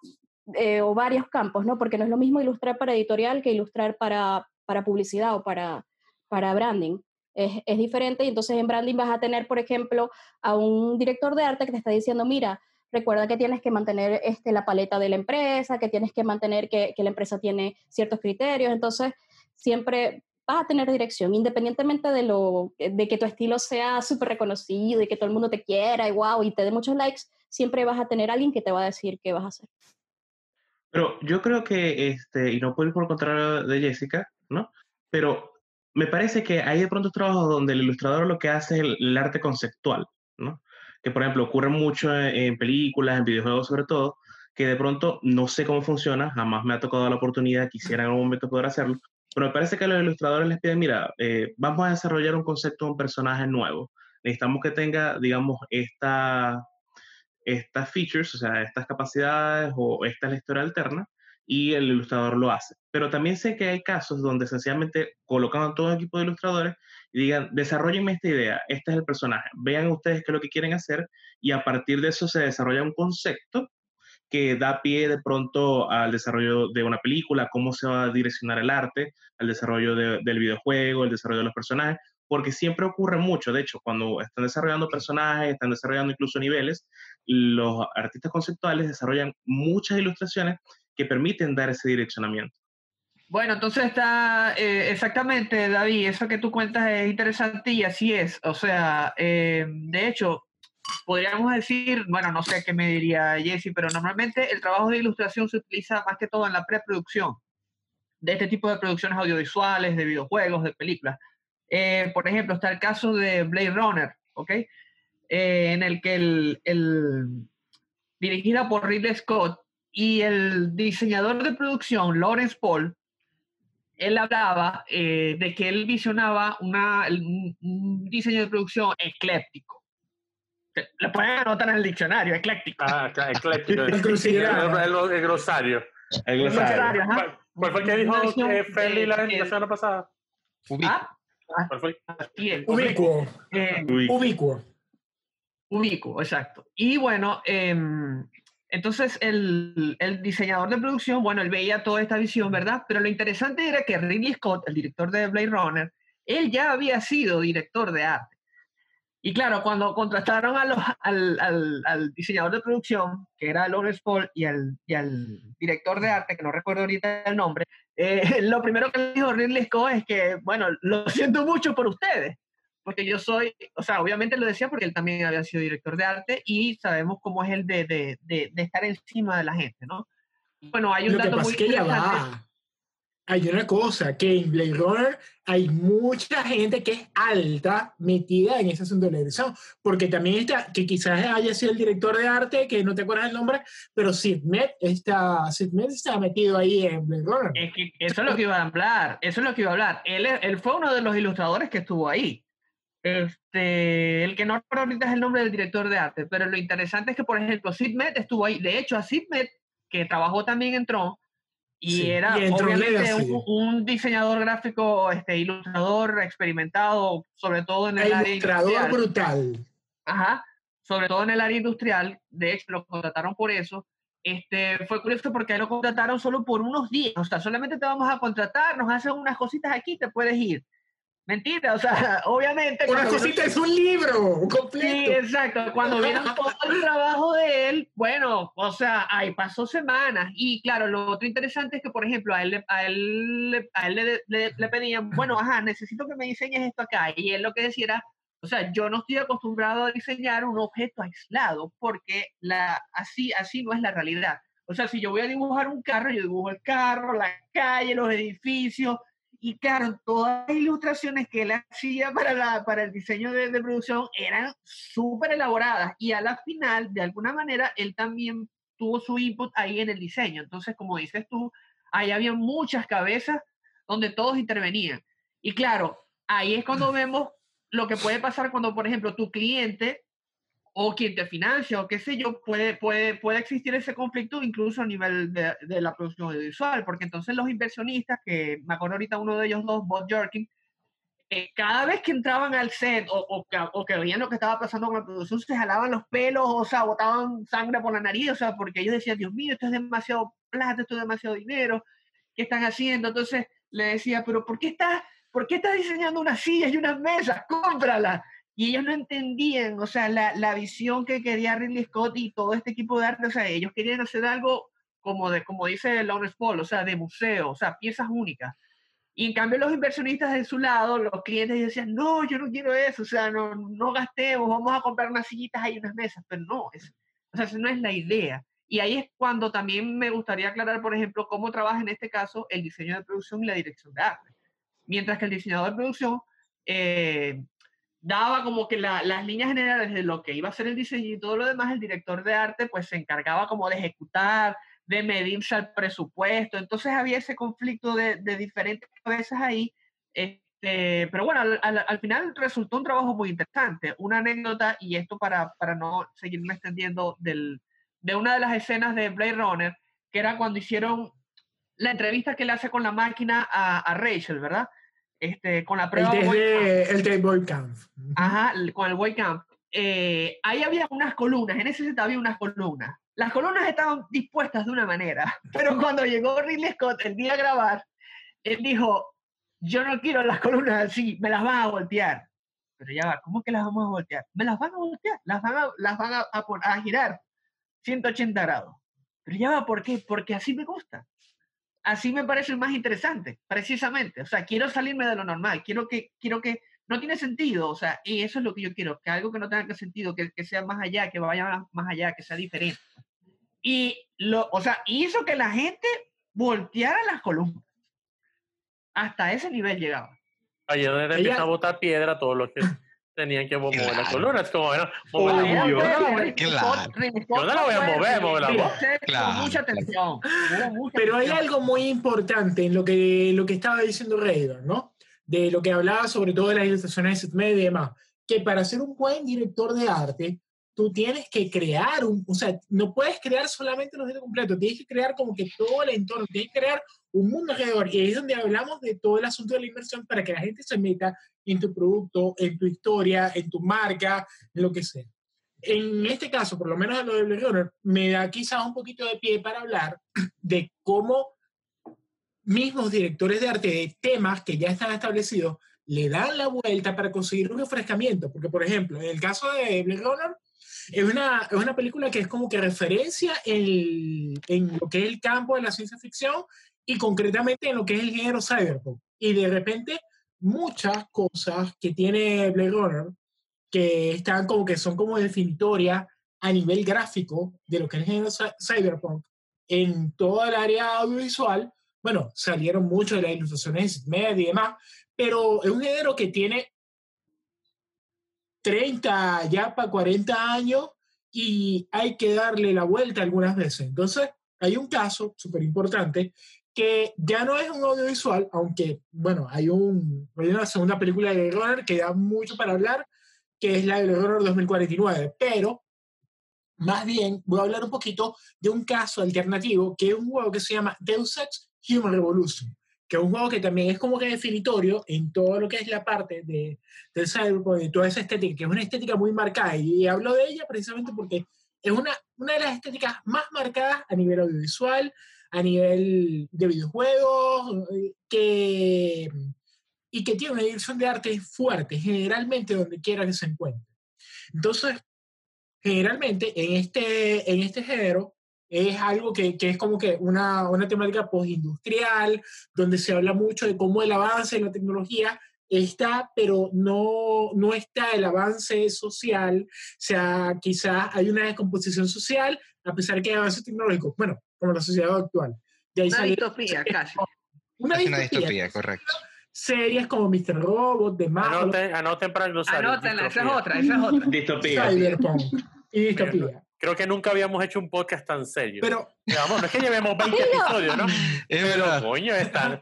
eh, o varios campos, ¿no? Porque no es lo mismo ilustrar para editorial que ilustrar para, para publicidad o para, para branding es, diferente y entonces en branding vas a tener, por ejemplo, a un director de arte que te está diciendo, mira, recuerda que tienes que mantener este, la paleta de la empresa, que tienes que mantener que, que la empresa tiene ciertos criterios, entonces siempre vas a tener dirección, independientemente de, lo, de que tu estilo sea súper reconocido y que todo el mundo te quiera y wow, y te dé muchos likes, siempre vas a tener alguien que te va a decir qué vas a hacer. Pero yo creo que, este, y no puedo ir por contrario de Jessica, ¿no? Pero me parece que hay de pronto trabajos donde el ilustrador lo que hace es el, arte conceptual. Que por ejemplo ocurre mucho en, películas, en videojuegos sobre todo, que de pronto no sé cómo funciona, jamás me ha tocado la oportunidad, quisiera en algún momento poder hacerlo, pero me parece que a los ilustradores les piden, mira, eh, vamos a desarrollar un concepto de un personaje nuevo, necesitamos que tenga, digamos, esta, estas features, o sea, estas capacidades o esta es la historia alterna, y el ilustrador lo hace. Pero también sé que hay casos donde sencillamente colocan a todo un equipo de ilustradores y digan, desarrollenme esta idea, este es el personaje, vean ustedes qué es lo que quieren hacer y a partir de eso se desarrolla un concepto que da pie de pronto al desarrollo de una película, cómo se va a direccionar el arte, al desarrollo del videojuego, el desarrollo de los personajes, porque siempre ocurre mucho, de hecho, cuando están desarrollando personajes, están desarrollando incluso niveles, los artistas conceptuales desarrollan muchas ilustraciones que permiten dar ese direccionamiento. Bueno, entonces está eh, exactamente, David, eso que tú cuentas es interesante y así es. O sea, eh, de hecho, podríamos decir, bueno, no sé qué me diría Jesse, pero normalmente el trabajo de ilustración se utiliza más que todo en la preproducción de este tipo de producciones audiovisuales, de videojuegos, de películas. Eh, por ejemplo, está el caso de Blade Runner, ¿ok? en el que el, el, dirigida por Ridley Scott, y el diseñador de producción, Lawrence Paul, él hablaba eh, de que él visionaba una, un, diseño de producción ecléptico. Le pueden anotar en el diccionario, ecléctico. Ah, ecléctico. el, el, el, grosario. El grosario. ¿Cuál fue el que dijo que Feli la, la semana pasada? ¿Ah? ¿Cuál fue? Ubicuo. Eh, ubicuo. Ubicuo, exacto. Y bueno, eh, entonces, el, diseñador de producción, bueno, él veía toda esta visión, ¿verdad? Pero lo interesante era que Ridley Scott, el director de Blade Runner, él ya había sido director de arte. Y claro, cuando contrataron al, diseñador de producción, que era Lawrence Paul, y al, director de arte, que no recuerdo ahorita el nombre, eh, lo primero que dijo Ridley Scott es que, bueno, lo siento mucho por ustedes, porque yo soy, o sea, obviamente lo decía porque él también había sido director de arte y sabemos cómo es el de, de, de, estar encima de la gente, ¿no? Bueno, hay un dato muy que ya va. Hay una cosa, que en Blade Runner hay mucha gente que es alta metida en ese asunto de la dirección, porque también está, que quizás haya sido el director de arte, que no te acuerdas el nombre, pero Sid Met está, Sid Met está metido ahí en Blade Runner. Es que eso es lo que iba a hablar, eso es lo que iba a hablar. Él, él fue uno de los ilustradores que estuvo ahí. Este, el que no recuerdo ahorita es el nombre del director de arte, pero lo interesante es que, por ejemplo, Sid Met estuvo ahí. De hecho, a Sid Met, que trabajó también en Tron, y era obviamente un, diseñador gráfico, este, ilustrador experimentado, sobre todo en el, área industrial. brutal. Ajá, sobre todo en el área industrial. De hecho, lo contrataron por eso. Este, fue curioso porque lo contrataron solo por unos días. O sea, solamente te vamos a contratar, nos hacen unas cositas aquí, te puedes ir. Mentira, o sea, obviamente. Una cosita es un libro completo. Sí, exacto. Cuando vieron todo el trabajo de él, bueno, o sea, ahí pasó semanas. Y claro, lo otro interesante es que, por ejemplo, a él, a él, a él le, le, pedían, bueno, ajá, necesito que me diseñes esto acá. Y él lo que decía era, o sea, yo no estoy acostumbrado a diseñar un objeto aislado, porque la, así, así no es la realidad. O sea, si yo voy a dibujar un carro, yo dibujo el carro, la calle, los edificios, y claro, todas las ilustraciones que él hacía para, la, para el diseño de, de producción eran súper elaboradas y a la final, de alguna manera, él también tuvo su input ahí en el diseño. Entonces, como dices tú, ahí había muchas cabezas donde todos intervenían. Y claro, ahí es cuando vemos lo que puede pasar cuando, por ejemplo, tu cliente o quien te financia o qué sé yo, puede, puede, puede existir ese conflicto incluso a nivel de, de, la producción audiovisual, porque entonces los inversionistas, que me acuerdo ahorita uno de ellos dos, Bob Jerkin, eh, cada vez que entraban al set o, o, o, que, veían lo que estaba pasando con la producción, se jalaban los pelos, o sea, botaban sangre por la nariz, o sea, porque ellos decían, Dios mío, esto es demasiado plata, esto es demasiado dinero, ¿qué están haciendo? Entonces le decía, pero ¿por qué estás, por qué estás diseñando unas sillas y unas mesas? ¡Cómpralas! Y ellos no entendían, o sea, la, la, visión que quería Ridley Scott y todo este equipo de arte, o sea, ellos querían hacer algo como, de, como dice Lawrence Paul, o sea, de museo, o sea, piezas únicas. Y en cambio los inversionistas de su lado, los clientes decían, no, yo no quiero eso, o sea, no, no gastemos, vamos a comprar unas sillitas ahí, unas mesas, pero no, es, o sea, esa no es la idea. Y ahí es cuando también me gustaría aclarar, por ejemplo, cómo trabaja en este caso el diseño de producción y la dirección de arte. Mientras que el diseñador de producción eh, daba como que la, las líneas generales de lo que iba a ser el diseño y todo lo demás, el director de arte pues se encargaba como de ejecutar, de medirse al presupuesto, entonces había ese conflicto de, de diferentes cabezas ahí, este, pero bueno, al, al, al, final resultó un trabajo muy interesante, una anécdota, y esto para, para no seguirme extendiendo, del, de una de las escenas de Blade Runner, que era cuando hicieron la entrevista que le hace con la máquina a, a Rachel, ¿verdad? Este, con la prueba. El, de, Boy Camp. Ajá, con el Boy Camp. Eh, ahí había unas columnas, en ese set había unas columnas. Las columnas estaban dispuestas de una manera, pero cuando llegó Ridley Scott el día a grabar, él dijo, yo no quiero las columnas así, me las van a voltear. Pero ya va, ¿cómo que las vamos a voltear? Me las van a voltear, las van a, las van a, a, a girar 180 grados. Pero ya va, ¿por qué? Porque así me gusta así me parece más interesante, precisamente. O sea, quiero salirme de lo normal, quiero que, quiero que, no tiene sentido, o sea, y eso es lo que yo quiero, que algo que no tenga sentido, que, que sea más allá, que vaya más allá, que sea diferente. Y, lo, o sea, hizo que la gente volteara las columnas. Hasta ese nivel llegaba. Ayer empieza a botar piedra todo lo que... tenían que mover las columnas. Como, bueno, Obvio. Claro. Yo no la voy a mover, mover la voz. Claro. Mucha atención. Pero hay algo muy importante en lo que, lo que estaba diciendo Raider, ¿no? De lo que hablaba sobre todo de las ilustraciones de media y demás. Que para ser un buen director de arte, tú tienes que crear un, o sea, no puedes crear solamente los dedos completos, tienes que crear como que todo el entorno, tienes que crear un mundo alrededor. Y ahí es donde hablamos de todo el asunto de la inversión para que la gente se meta en tu producto, en tu historia, en tu marca, en lo que sea. En este caso, por lo menos en lo de Blade Runner, me da quizás un poquito de pie para hablar de cómo mismos directores de arte de temas que ya están establecidos le dan la vuelta para conseguir un refrescamiento. Porque, por ejemplo, en el caso de Blade Runner, es una, es una película que es como que referencia en, en lo que es el campo de la ciencia ficción y concretamente en lo que es el género cyberpunk. Y de repente, muchas cosas que tiene Blade Runner, que están como que son como definitorias a nivel gráfico de lo que es el género cyberpunk en toda el área audiovisual, bueno, salieron mucho de las ilustraciones media y demás, pero es un género que tiene 30, ya para 40 años y hay que darle la vuelta algunas veces. Entonces, hay un caso súper importante que ya no es un audiovisual, aunque, bueno, hay, un, hay una segunda película de Runner que da mucho para hablar, que es la de Runner 2049, pero más bien voy a hablar un poquito de un caso alternativo, que es un juego que se llama Deus Ex Human Revolution que es un juego que también es como que definitorio en todo lo que es la parte de, del cyberpunk, de toda esa estética, que es una estética muy marcada. Y hablo de ella precisamente porque es una, una de las estéticas más marcadas a nivel audiovisual, a nivel de videojuegos, que, y que tiene una dirección de arte fuerte, generalmente donde quiera que se encuentre. Entonces, generalmente en este, en este género, es algo que, que, es como que una, una temática postindustrial, donde se habla mucho de cómo el avance en la tecnología está, pero no, no está el avance social, o sea, quizás hay una descomposición social, a pesar que hay avance tecnológico, bueno, como la sociedad actual. De ahí una distopía, casi. Una distopía, una distopía correcto. Series como Mr. Robot, de Marvel. Anoten, anoten para glosar. Anótenla, esa es otra, esa es otra. Distopía. Cyberpunk y distopía. Creo que nunca habíamos hecho un podcast tan serio. Pero, Digamos, no es que llevemos 20 episodios, ¿no? Es pero, verdad. coño, están.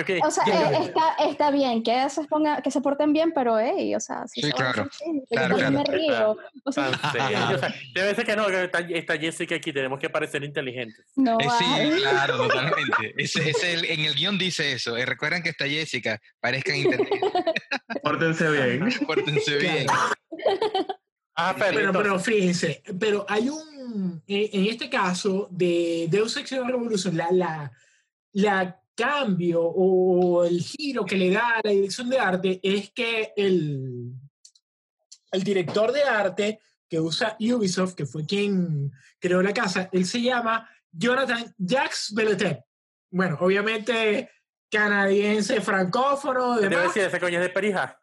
Okay. O sea, eh, está, está bien que se, ponga, que se porten bien, pero, hey, o sea, si Sí, se claro. sentir, Claro, claro. me río. O sea, Tan serio. O sea, debe ser que no, que está, está Jessica aquí, tenemos que parecer inteligentes. no Eh, sí, claro, totalmente. Ese, ese el- en el guion dice eso. Eh, recuerden que está Jessica, parezcan inteligentes, Pórtense bien. pórtense bien. Ah, pero, pero, entonces, pero fíjense, pero hay un, en este caso de Deus Ex Revolution, la, la, la cambio o el giro que le da a la dirección de arte es que el, el director de arte que usa Ubisoft, que fue quien creó la casa, él se llama Jonathan Jacques Belletet. Bueno, obviamente canadiense, francófono, demás. decir, ese coño es de Perija.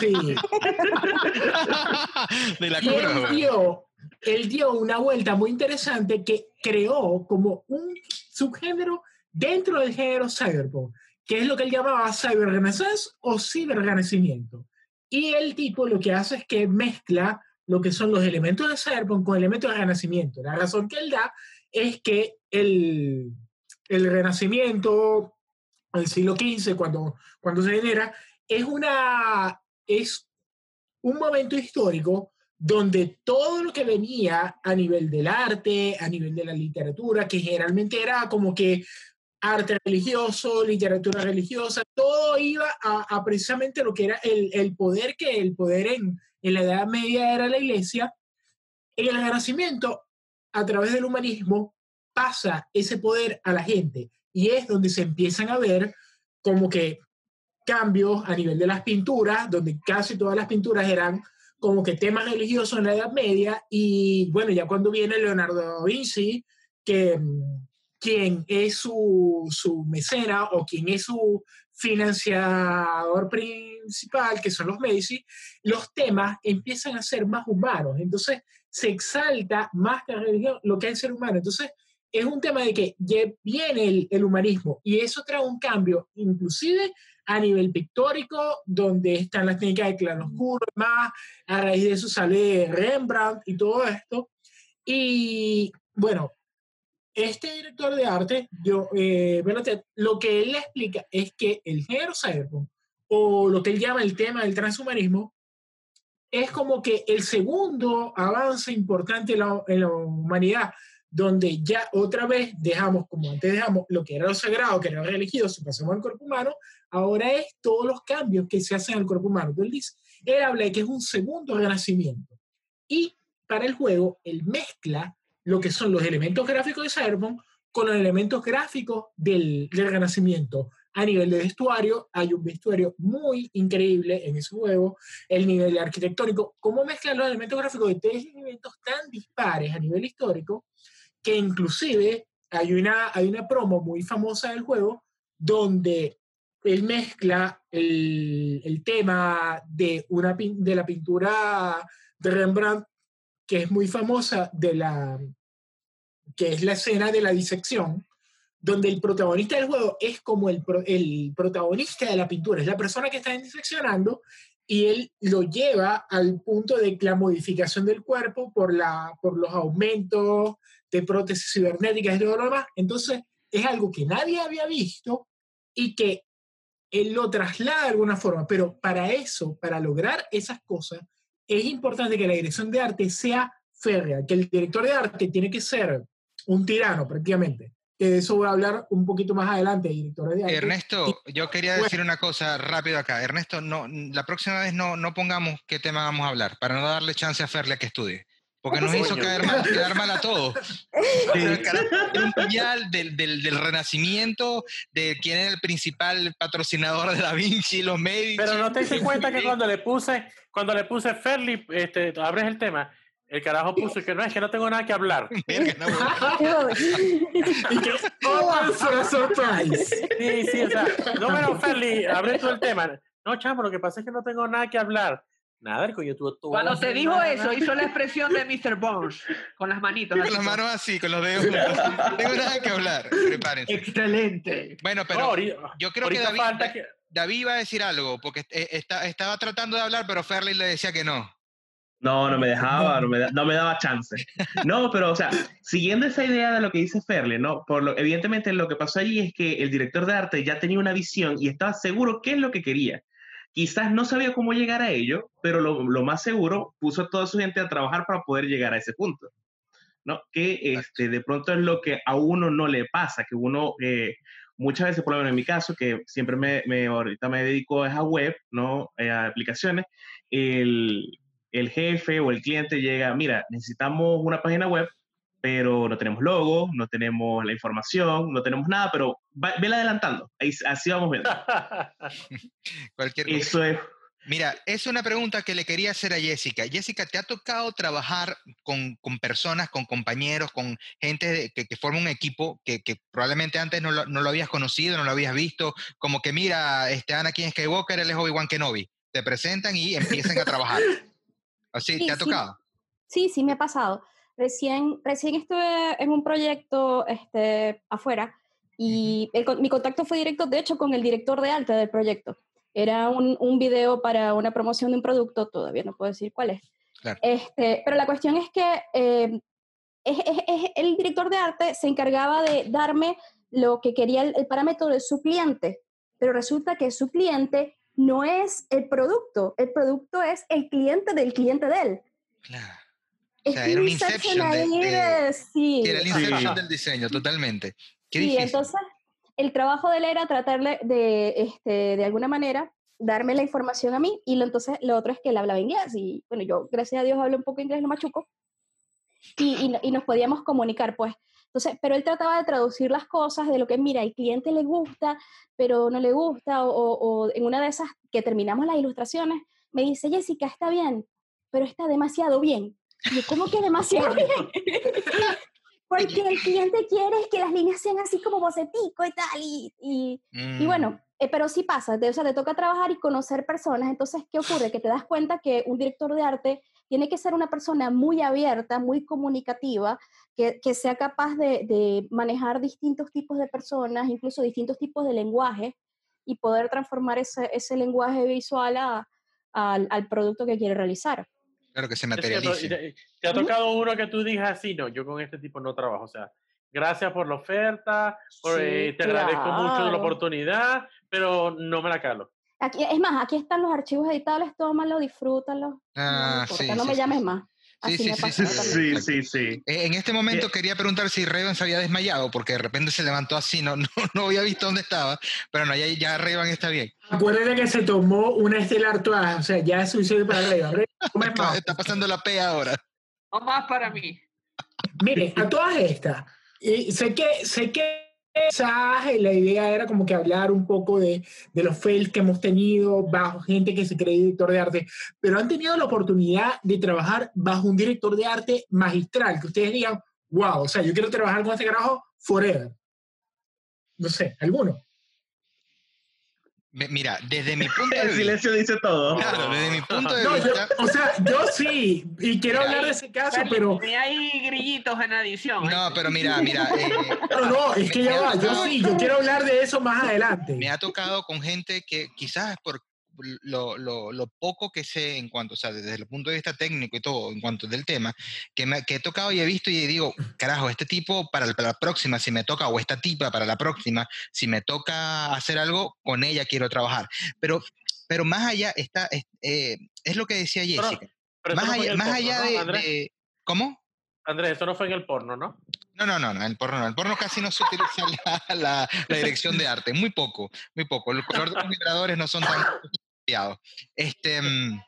Sí. De la Y él dio, él dio una vuelta muy interesante que creó como un subgénero dentro del género cyberpunk, que es lo que él llamaba cyberrenaissance o ciberrenacimiento. Y el tipo lo que hace es que mezcla lo que son los elementos de cyberpunk con elementos de renacimiento. La razón que él da es que el, el renacimiento, el siglo XV, cuando, cuando se genera, es, una, es un momento histórico donde todo lo que venía a nivel del arte, a nivel de la literatura, que generalmente era como que arte religioso, literatura religiosa, todo iba a, precisamente lo que era el, el, poder que el poder en, en la Edad Media era la iglesia. En el Renacimiento, a través del humanismo, pasa ese poder a la gente y es donde se empiezan a ver como que cambios a nivel de las pinturas, donde casi todas las pinturas eran como que temas religiosos en la Edad Media y bueno, ya cuando viene Leonardo da Vinci, que quien es su, su mecena o quien es su financiador principal, que son los Medici, los temas empiezan a ser más humanos. Entonces se exalta más que la religión lo que es el ser humano. Entonces es un tema de que viene el, el, humanismo y eso trae un cambio, inclusive a nivel pictórico, donde están las técnicas de claro oscuro, más a raíz de eso sale Rembrandt y todo esto. Y bueno, este director de arte, yo, eh, lo que él le explica es que el género cyberpunk, o lo que él llama el tema del transhumanismo, es como que el segundo avance importante en la, en la humanidad, donde ya otra vez dejamos, como antes dejamos, lo que era lo sagrado, que era lo religioso, pasamos al cuerpo humano, ahora es todos los cambios que se hacen al cuerpo humano. Entonces, él, dice, él habla de que es un segundo renacimiento. Y para el juego, él mezcla lo que son los elementos gráficos de Cyberpunk con los elementos gráficos del, del Renacimiento. A nivel de vestuario, hay un vestuario muy increíble en ese juego, el nivel arquitectónico, cómo mezclan los elementos gráficos de tres elementos tan dispares a nivel histórico, que inclusive hay una, hay una promo muy famosa del juego donde él mezcla el, el tema de, una, de la pintura de Rembrandt que es muy famosa de la que es la escena de la disección, donde el protagonista del juego es como el, el protagonista de la pintura, es la persona que está diseccionando y él lo lleva al punto de la modificación del cuerpo por, la, por los aumentos de prótesis cibernéticas y todo lo demás. Entonces, es algo que nadie había visto y que él lo traslada de alguna forma, pero para eso, para lograr esas cosas, es importante que la dirección de arte sea férrea, que el director de arte tiene que ser un tirano prácticamente. De eso voy a hablar un poquito más adelante, director de arte. Ernesto, yo quería decir una cosa rápido acá. Ernesto, no, la próxima vez no, no pongamos qué tema vamos a hablar, para no darle chance a Ferle a que estudie. Porque nos hizo caer mal, quedar mal a todos. un puñal del, del, del, renacimiento, de quién es el principal patrocinador de Da Vinci, los Medici. Pero no te diste cuenta que cuando le puse, cuando le puse Ferli, este, abres el tema, el carajo puso que no es que no tengo nada que hablar. y que, oh, surprise. Sí, sí, o sea, no, bueno, Ferli, abre todo el tema. No, chamo, lo que pasa es que no tengo nada que hablar. Nada, el coño tuvo todo. Cuando te dijo eso, hizo la expresión de Mr. Bones, con las manitos. Con las manos así, con los dedos. no tengo nada que hablar, prepárense. Excelente. Bueno, pero yo creo que David, David iba a decir algo, porque está, estaba tratando de hablar, pero Ferley le decía que no. No, no me dejaba, no me, no me daba chance. No, pero, o sea, siguiendo esa idea de lo que dice Ferle, ¿no? Por lo, evidentemente lo que pasó allí es que el director de arte ya tenía una visión y estaba seguro qué es lo que quería. Quizás no sabía cómo llegar a ello, pero lo, lo más seguro puso a toda su gente a trabajar para poder llegar a ese punto. ¿no? Que este, de pronto es lo que a uno no le pasa, que uno eh, muchas veces, por lo menos en mi caso, que siempre me, me ahorita me dedico a web, ¿no? Eh, a aplicaciones, el, el jefe o el cliente llega, mira, necesitamos una página web, pero no tenemos logo, no tenemos la información, no tenemos nada, pero vela adelantando. Ahí, así vamos viendo. Cualquier Eso es. Mira, es una pregunta que le quería hacer a Jessica. Jessica, ¿te ha tocado trabajar con, con personas, con compañeros, con gente que, que, forma un equipo que, que probablemente antes no lo, no lo, habías conocido, no lo habías visto? Como que, mira, este Anakin Skywalker, él es Obi-Wan Kenobi. Te presentan y empiezan a trabajar. ¿Así? Sí, ¿Te ha tocado? Sí, sí, me ha pasado. Recién, recién estuve en un proyecto este, afuera y el, mi contacto fue directo, de hecho, con el director de arte del proyecto. Era un, un video para una promoción de un producto, todavía no puedo decir cuál es. Claro. Este, pero la cuestión es que eh, es, es, es, el director de arte se encargaba de darme lo que quería el, el parámetro de su cliente, pero resulta que su cliente no es el producto, el producto es el cliente del cliente de él. Claro. O sea, era un inception, de, de, sí. Era el inception sí. del diseño, totalmente. Qué sí, difícil. entonces el trabajo de él era tratarle de, este, de alguna manera, darme la información a mí y lo, entonces lo otro es que él hablaba inglés y bueno, yo gracias a Dios hablo un poco inglés, no machuco y, y, y nos podíamos comunicar pues. Entonces, pero él trataba de traducir las cosas de lo que, mira, al cliente le gusta, pero no le gusta, o, o, o, en una de esas que terminamos las ilustraciones, me dice, Jessica, está bien, pero está demasiado bien. Yo, ¿cómo que demasiado bien? porque el cliente quiere que las líneas sean así como bocetico y tal, y, y, y bueno, Mm, eh, pero sí pasa, te- o sea, te toca trabajar y conocer personas, entonces, ¿qué ocurre? Que te das cuenta que un director de arte tiene que ser una persona muy abierta, muy comunicativa, que, que sea capaz de, de manejar distintos tipos de personas, incluso distintos tipos de lenguaje, y poder transformar ese, ese lenguaje visual a- al, al producto que quiere realizar. Claro que se materialice. te, te ha tocado uno que tú digas así, no, yo con este tipo no trabajo, o sea, gracias por la oferta, por, Sí, eh, te agradezco mucho la oportunidad, pero no me la calo. Aquí, es más, aquí están los archivos editables, tómalo, disfrútalo. Ah, sí, no sí, me sí, llames sí. más. Sí, sí, sí, sí. Sí, sí, sí. Eh, En este momento Eh, quería preguntar si Revan se había desmayado, porque de repente se levantó así, no, no, no había visto dónde estaba, pero no, ya, ya Revan está bien. Acuérdate que se tomó una estelar toda, o sea, ya es suficiente para. Come Está, más. está pasando la P ahora. No más para mí. Mire, a todas estas, y sé que, sé que mensaje, la idea era como que hablar un poco de, de los fails que hemos tenido bajo gente que se cree director de arte, pero han tenido la oportunidad de trabajar bajo un director de arte magistral, que ustedes digan, wow, o sea, yo quiero trabajar con este carajo forever. No sé, alguno. Mira, desde mi punto de El vista, silencio dice todo. claro, desde mi punto de No, yo, vista, o sea, yo sí, y quiero Mira, hablar de ese caso, Charlie, pero, tenía ahí grillitos en adición. no, pero mira, mira, eh, pero no, es que ya va, yo sí, yo quiero hablar de eso más adelante. me ha tocado con gente que quizás por lo, lo, lo poco que sé en cuanto, o sea, desde el punto de vista técnico y todo, en cuanto del tema, que, me, que he tocado y he visto y digo, carajo, este tipo para, la- para la próxima, si me toca, o esta tipa para la próxima, si me toca hacer algo, con ella quiero trabajar. Pero, pero más allá está, es, eh, es lo que decía Pero- Jessica. Pero más eso no allá, más porno, allá ¿no, de, de- ¿Cómo? Andrés, eso no fue en el porno, ¿no? No, no, no, no, el porno no. El porno casi no se utiliza la, la- la dirección de arte, muy poco, muy poco. El color de los vibradores no son tan Este, mm,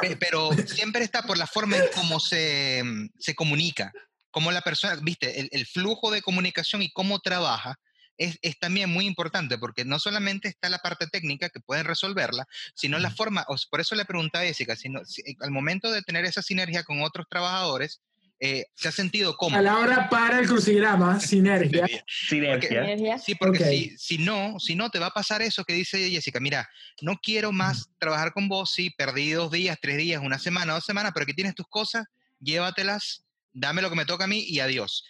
pe- pero siempre está por la forma en cómo se, mm, se comunica, cómo la persona, viste, el, el flujo de comunicación y cómo trabaja. Es, es también muy importante porque no solamente está la parte técnica que pueden resolverla, sino la forma, por eso le preguntaba a Jessica, sino, si- al momento de tener esa sinergia con otros trabajadores, eh, ¿se ha sentido cómodo? Palabra para el crucigrama, sinergia. Sinergia. Energía. Sí, porque Ok. si, si no, si no, te va a pasar eso que dice Jessica. Mira, no quiero más trabajar con vos, sí, perdí dos días, tres días, una semana, dos semanas, pero aquí tienes tus cosas, llévatelas, dame lo que me toca a mí y adiós.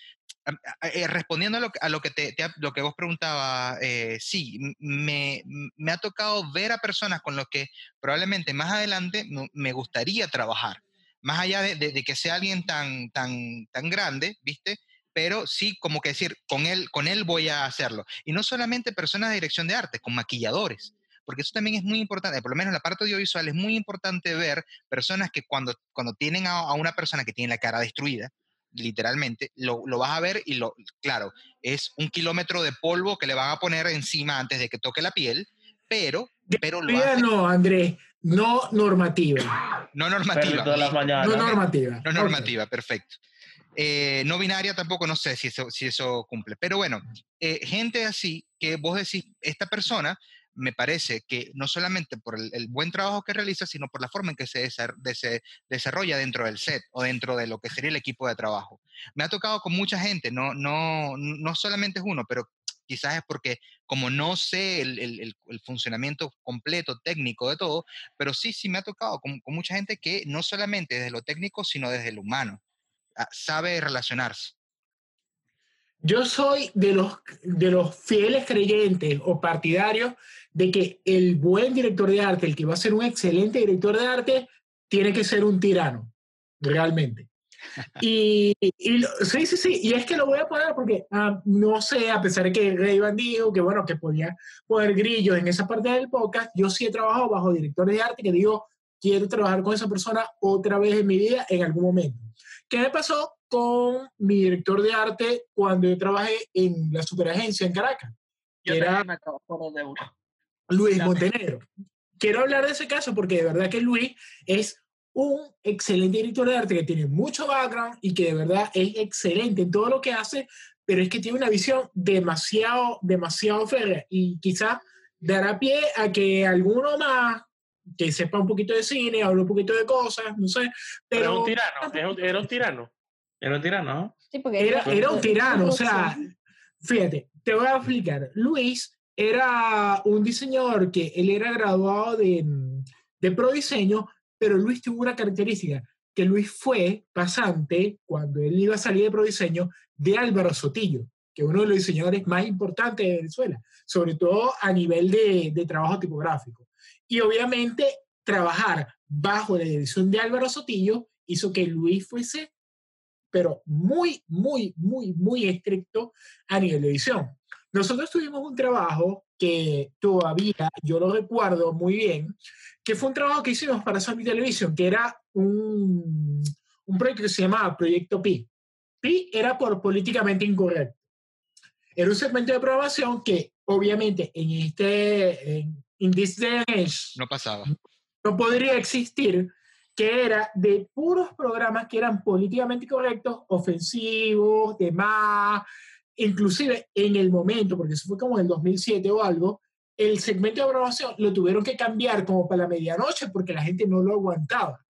Eh, respondiendo a lo, que- a lo que, te, te lo que vos preguntabas, eh, sí, me, me ha tocado ver a personas con los que probablemente más adelante me gustaría trabajar, más allá de, de- de que sea alguien tan, tan, tan grande, ¿viste? Pero sí, como que decir, con él, con él voy a hacerlo. Y no solamente personas de dirección de arte, con maquilladores, porque eso también es muy importante, por lo menos en la parte audiovisual es muy importante ver personas que cuando, cuando tienen a, a una persona que tiene la cara destruida, literalmente, lo, lo vas a ver y lo, claro, es un kilómetro de polvo que le van a poner encima antes de que toque la piel, pero, pero lo Vida hace, no, Andrés, no normativa. no normativa. todas las mañanas. No normativa. No normativa, perfecto. Eh, no binaria tampoco, no sé si eso, si eso cumple. Pero bueno, eh, gente así que vos decís, esta persona me parece que no solamente por el, el buen trabajo que realiza, sino por la forma en que se, desar- de- se desarrolla dentro del set o dentro de lo que sería el equipo de trabajo. Me ha tocado con mucha gente, no, no, no solamente es uno, pero quizás es porque como no sé el, el- el- funcionamiento completo, técnico de todo, pero sí, sí me ha tocado con, con mucha gente que no solamente desde lo técnico, sino desde lo humano, ah, sabe relacionarse. Yo soy de los, de los fieles creyentes o partidarios de que el buen director de arte, el que va a ser un excelente director de arte, tiene que ser un tirano, realmente. Y, y lo- sí, sí, sí, y es que lo voy a poner porque ah, no sé, a pesar de que Ray dijo que bueno, que podía poner grillos en esa parte del podcast, yo sí he trabajado bajo directores de arte que digo, quiero trabajar con esa persona otra vez en mi vida en algún momento. ¿Qué me pasó con mi director de arte cuando yo trabajé en la superagencia en Caracas? Yo era- me. Luis. Montenegro. Quiero hablar de ese caso porque de verdad que Luis es un excelente director de arte que tiene mucho background y que de verdad es excelente en todo lo que hace, pero es que tiene una visión demasiado, demasiado férrea y quizás dará pie a que alguno más que sepa un poquito de cine, hable un poquito de cosas, no sé, Pero pero un tirano, era un tirano. Era un tirano. Sí, porque Era, era un tirano, o sea, fíjate, te voy a explicar. Luis era un diseñador que él era graduado de, de Prodiseño, pero Luis tuvo una característica, que Luis fue pasante, cuando él iba a salir de Prodiseño, de Álvaro Sotillo, que es uno de los diseñadores más importantes de Venezuela, sobre todo a nivel de, de trabajo tipográfico. Y obviamente trabajar bajo la dirección de Álvaro Sotillo hizo que Luis fuese, pero muy, muy, muy, muy estricto a nivel de edición. Nosotros tuvimos un trabajo que todavía yo lo recuerdo muy bien, que fue un trabajo que hicimos para Sony Television, que era un, un proyecto que se llamaba Proyecto Pi. Pi era por políticamente incorrecto. Era un segmento de programación que obviamente en este, en, in this day and age, No pasaba. no podría existir, que era de puros programas que eran políticamente correctos, ofensivos, demás, inclusive en el momento, porque eso fue como en el 2007 o algo, el segmento de programación lo tuvieron que cambiar como para la medianoche porque la gente no lo aguantaba.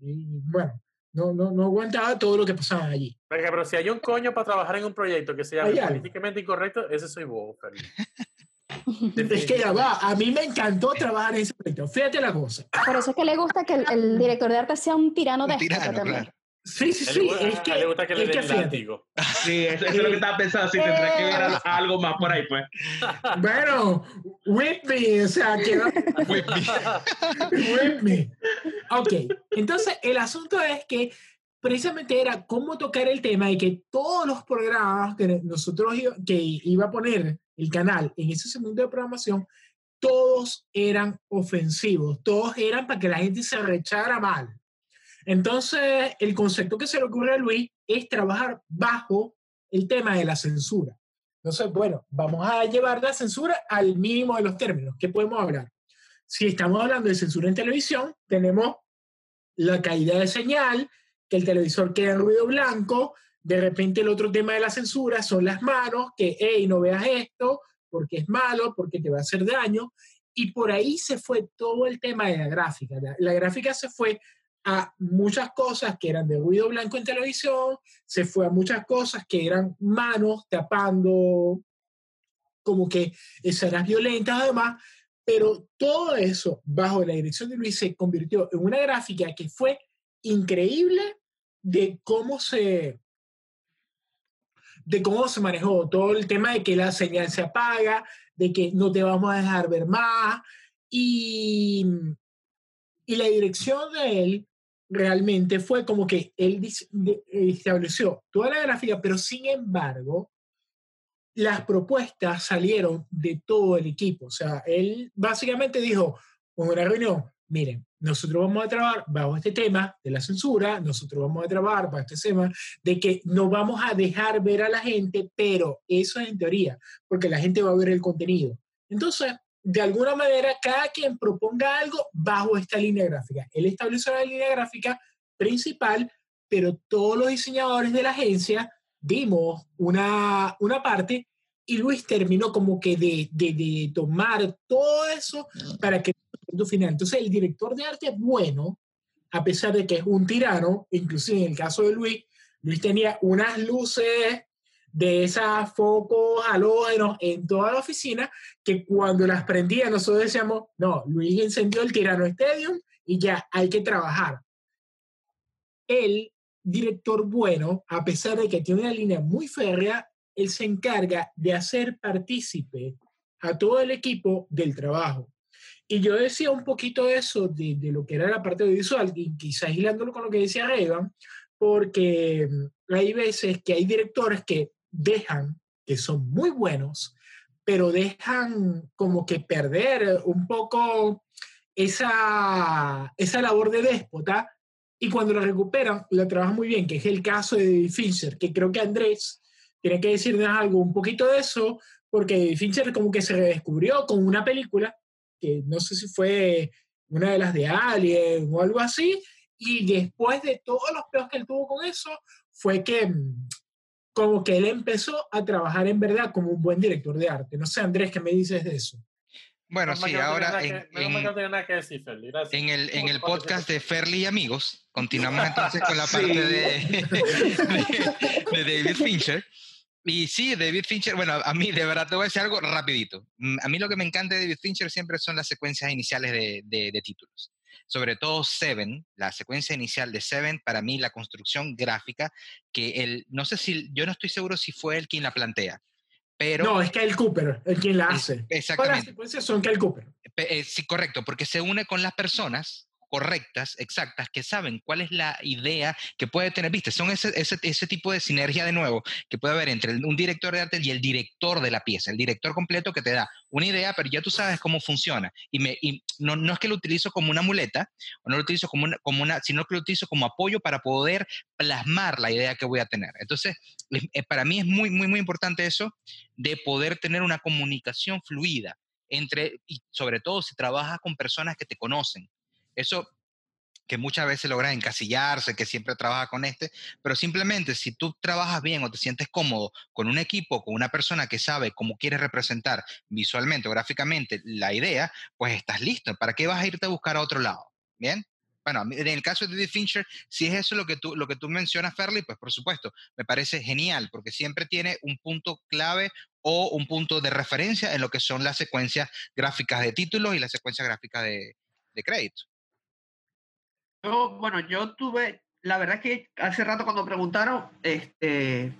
Y bueno, no, no, no aguantaba todo lo que pasaba allí. Venga, pero si hay un coño para trabajar en un proyecto que sea políticamente incorrecto, ese soy vos. Es que ya va, a mí me encantó trabajar en ese proyecto. Fíjate la cosa. Por eso es que le gusta que el, el director de arte sea un tirano Un de tirano, también. claro. Sí, sí, A sí, le gusta- es a que, él le gusta que le es que den látigo. Sí, eso, eso es lo que estaba pensando, si tendrá que ver a- algo más por ahí, pues. Bueno, with me, o sea, que with me. Ok, entonces el asunto es que precisamente era cómo tocar el tema y que todos los programas que nosotros iba, que iba a poner el canal en ese segmento de programación, todos eran ofensivos, todos eran para que la gente se rechara mal. Entonces, el concepto que se le ocurre a Luis es trabajar bajo el tema de la censura. Entonces, bueno, vamos a llevar la censura al mínimo de los términos. ¿Qué podemos hablar? Si estamos hablando de censura en televisión, tenemos la caída de señal, que el televisor queda en ruido blanco. De repente el otro tema de la censura son las manos, que, hey, no veas esto, porque es malo, porque te va a hacer daño. Y por ahí se fue todo el tema de la gráfica. La, la gráfica se fue a muchas cosas que eran de ruido blanco en televisión, se fue a muchas cosas que eran manos tapando como que escenas violentas además, pero todo eso bajo la dirección de Luis se convirtió en una gráfica que fue increíble de cómo se de cómo se manejó todo el tema de que la señal se apaga, de que no te vamos a dejar ver más y, y la dirección de él realmente fue como que él estableció toda la gráfica, pero sin embargo, las propuestas salieron de todo el equipo. O sea, él básicamente dijo en una reunión, miren, nosotros vamos a trabajar bajo este tema de la censura, nosotros vamos a trabajar bajo este tema de que no vamos a dejar ver a la gente, pero eso es en teoría, porque la gente va a ver el contenido. Entonces, de alguna manera, cada quien proponga algo bajo esta línea gráfica. Él estableció la línea gráfica principal, pero todos los diseñadores de la agencia dimos una, una parte y Luis terminó como que de, de, tomar todo eso para que el final. Entonces, el director de arte es bueno, a pesar de que es un tirano, inclusive en el caso de Luis, Luis tenía unas luces de esas focos halógenos en toda la oficina que cuando las prendía nosotros decíamos, no, Luis encendió el Tirano Stadium y ya hay que trabajar. El director bueno, a pesar de que tiene una línea muy férrea, él se encarga de hacer partícipe a todo el equipo del trabajo. Y yo decía un poquito eso de, de lo que era la parte visual, y quizás hilándolo con lo que decía Revan, porque mm, hay veces que hay directores que dejan, que son muy buenos, pero dejan como que perder un poco esa, esa labor de déspota y cuando la recuperan la trabajan muy bien, que es el caso de David Fincher, que creo que Andrés tiene que decirnos algo un poquito de eso, porque David Fincher como que se redescubrió con una película, que no sé si fue una de las de Alien o algo así, y después de todos los peos que él tuvo con eso, fue que mm, como que él empezó a trabajar en verdad como un buen director de arte. No sé, Andrés, ¿qué me dices de eso? Bueno, sí, ahora en, en, el, en el podcast de Ferli y amigos, continuamos entonces con la parte de, de, David Fincher. Y sí, David Fincher, bueno, a mí de verdad te voy a decir algo rapidito. Mm, a mí lo que me encanta de David Fincher siempre son las secuencias iniciales de, de títulos. Sobre todo Seven, la secuencia inicial de Seven, para mí la construcción gráfica, que él, no sé si, yo no estoy seguro si fue él quien la plantea, no, es Kyle Cooper el quien la hace. exactamente. Todas las secuencias son Kyle Cooper. Eh, sí, correcto, porque se une con las personas correctas, exactas, que saben cuál es la idea que puede tener, viste, son ese, ese, ese, tipo de sinergia de nuevo que puede haber entre un director de arte y el director de la pieza, el director completo que te da una idea, pero ya tú sabes cómo funciona. Y, me, y no, no, es que lo utilizo como una muleta, o no lo utilizo como una, como una, sino que lo utilizo como apoyo para poder plasmar la idea que voy a tener. Entonces, eh, para mí es muy, muy, muy importante eso de poder tener una comunicación fluida entre, y sobre todo si trabajas con personas que te conocen, eso que muchas veces logra encasillarse, que siempre trabaja con este, pero simplemente si tú trabajas bien o te sientes cómodo con un equipo, con una persona que sabe cómo quieres representar visualmente o gráficamente la idea, pues estás listo. ¿Para qué vas a irte a buscar a otro lado? ¿Bien? Bueno, en el caso de David Fincher, si es eso lo que tú, lo que tú mencionas, Ferli, pues por supuesto, me parece genial, porque siempre tiene un punto clave o un punto de referencia en lo que son las secuencias gráficas de títulos y las secuencias gráficas de, de crédito. Yo, bueno, yo tuve, la verdad es que hace rato cuando preguntaron, este,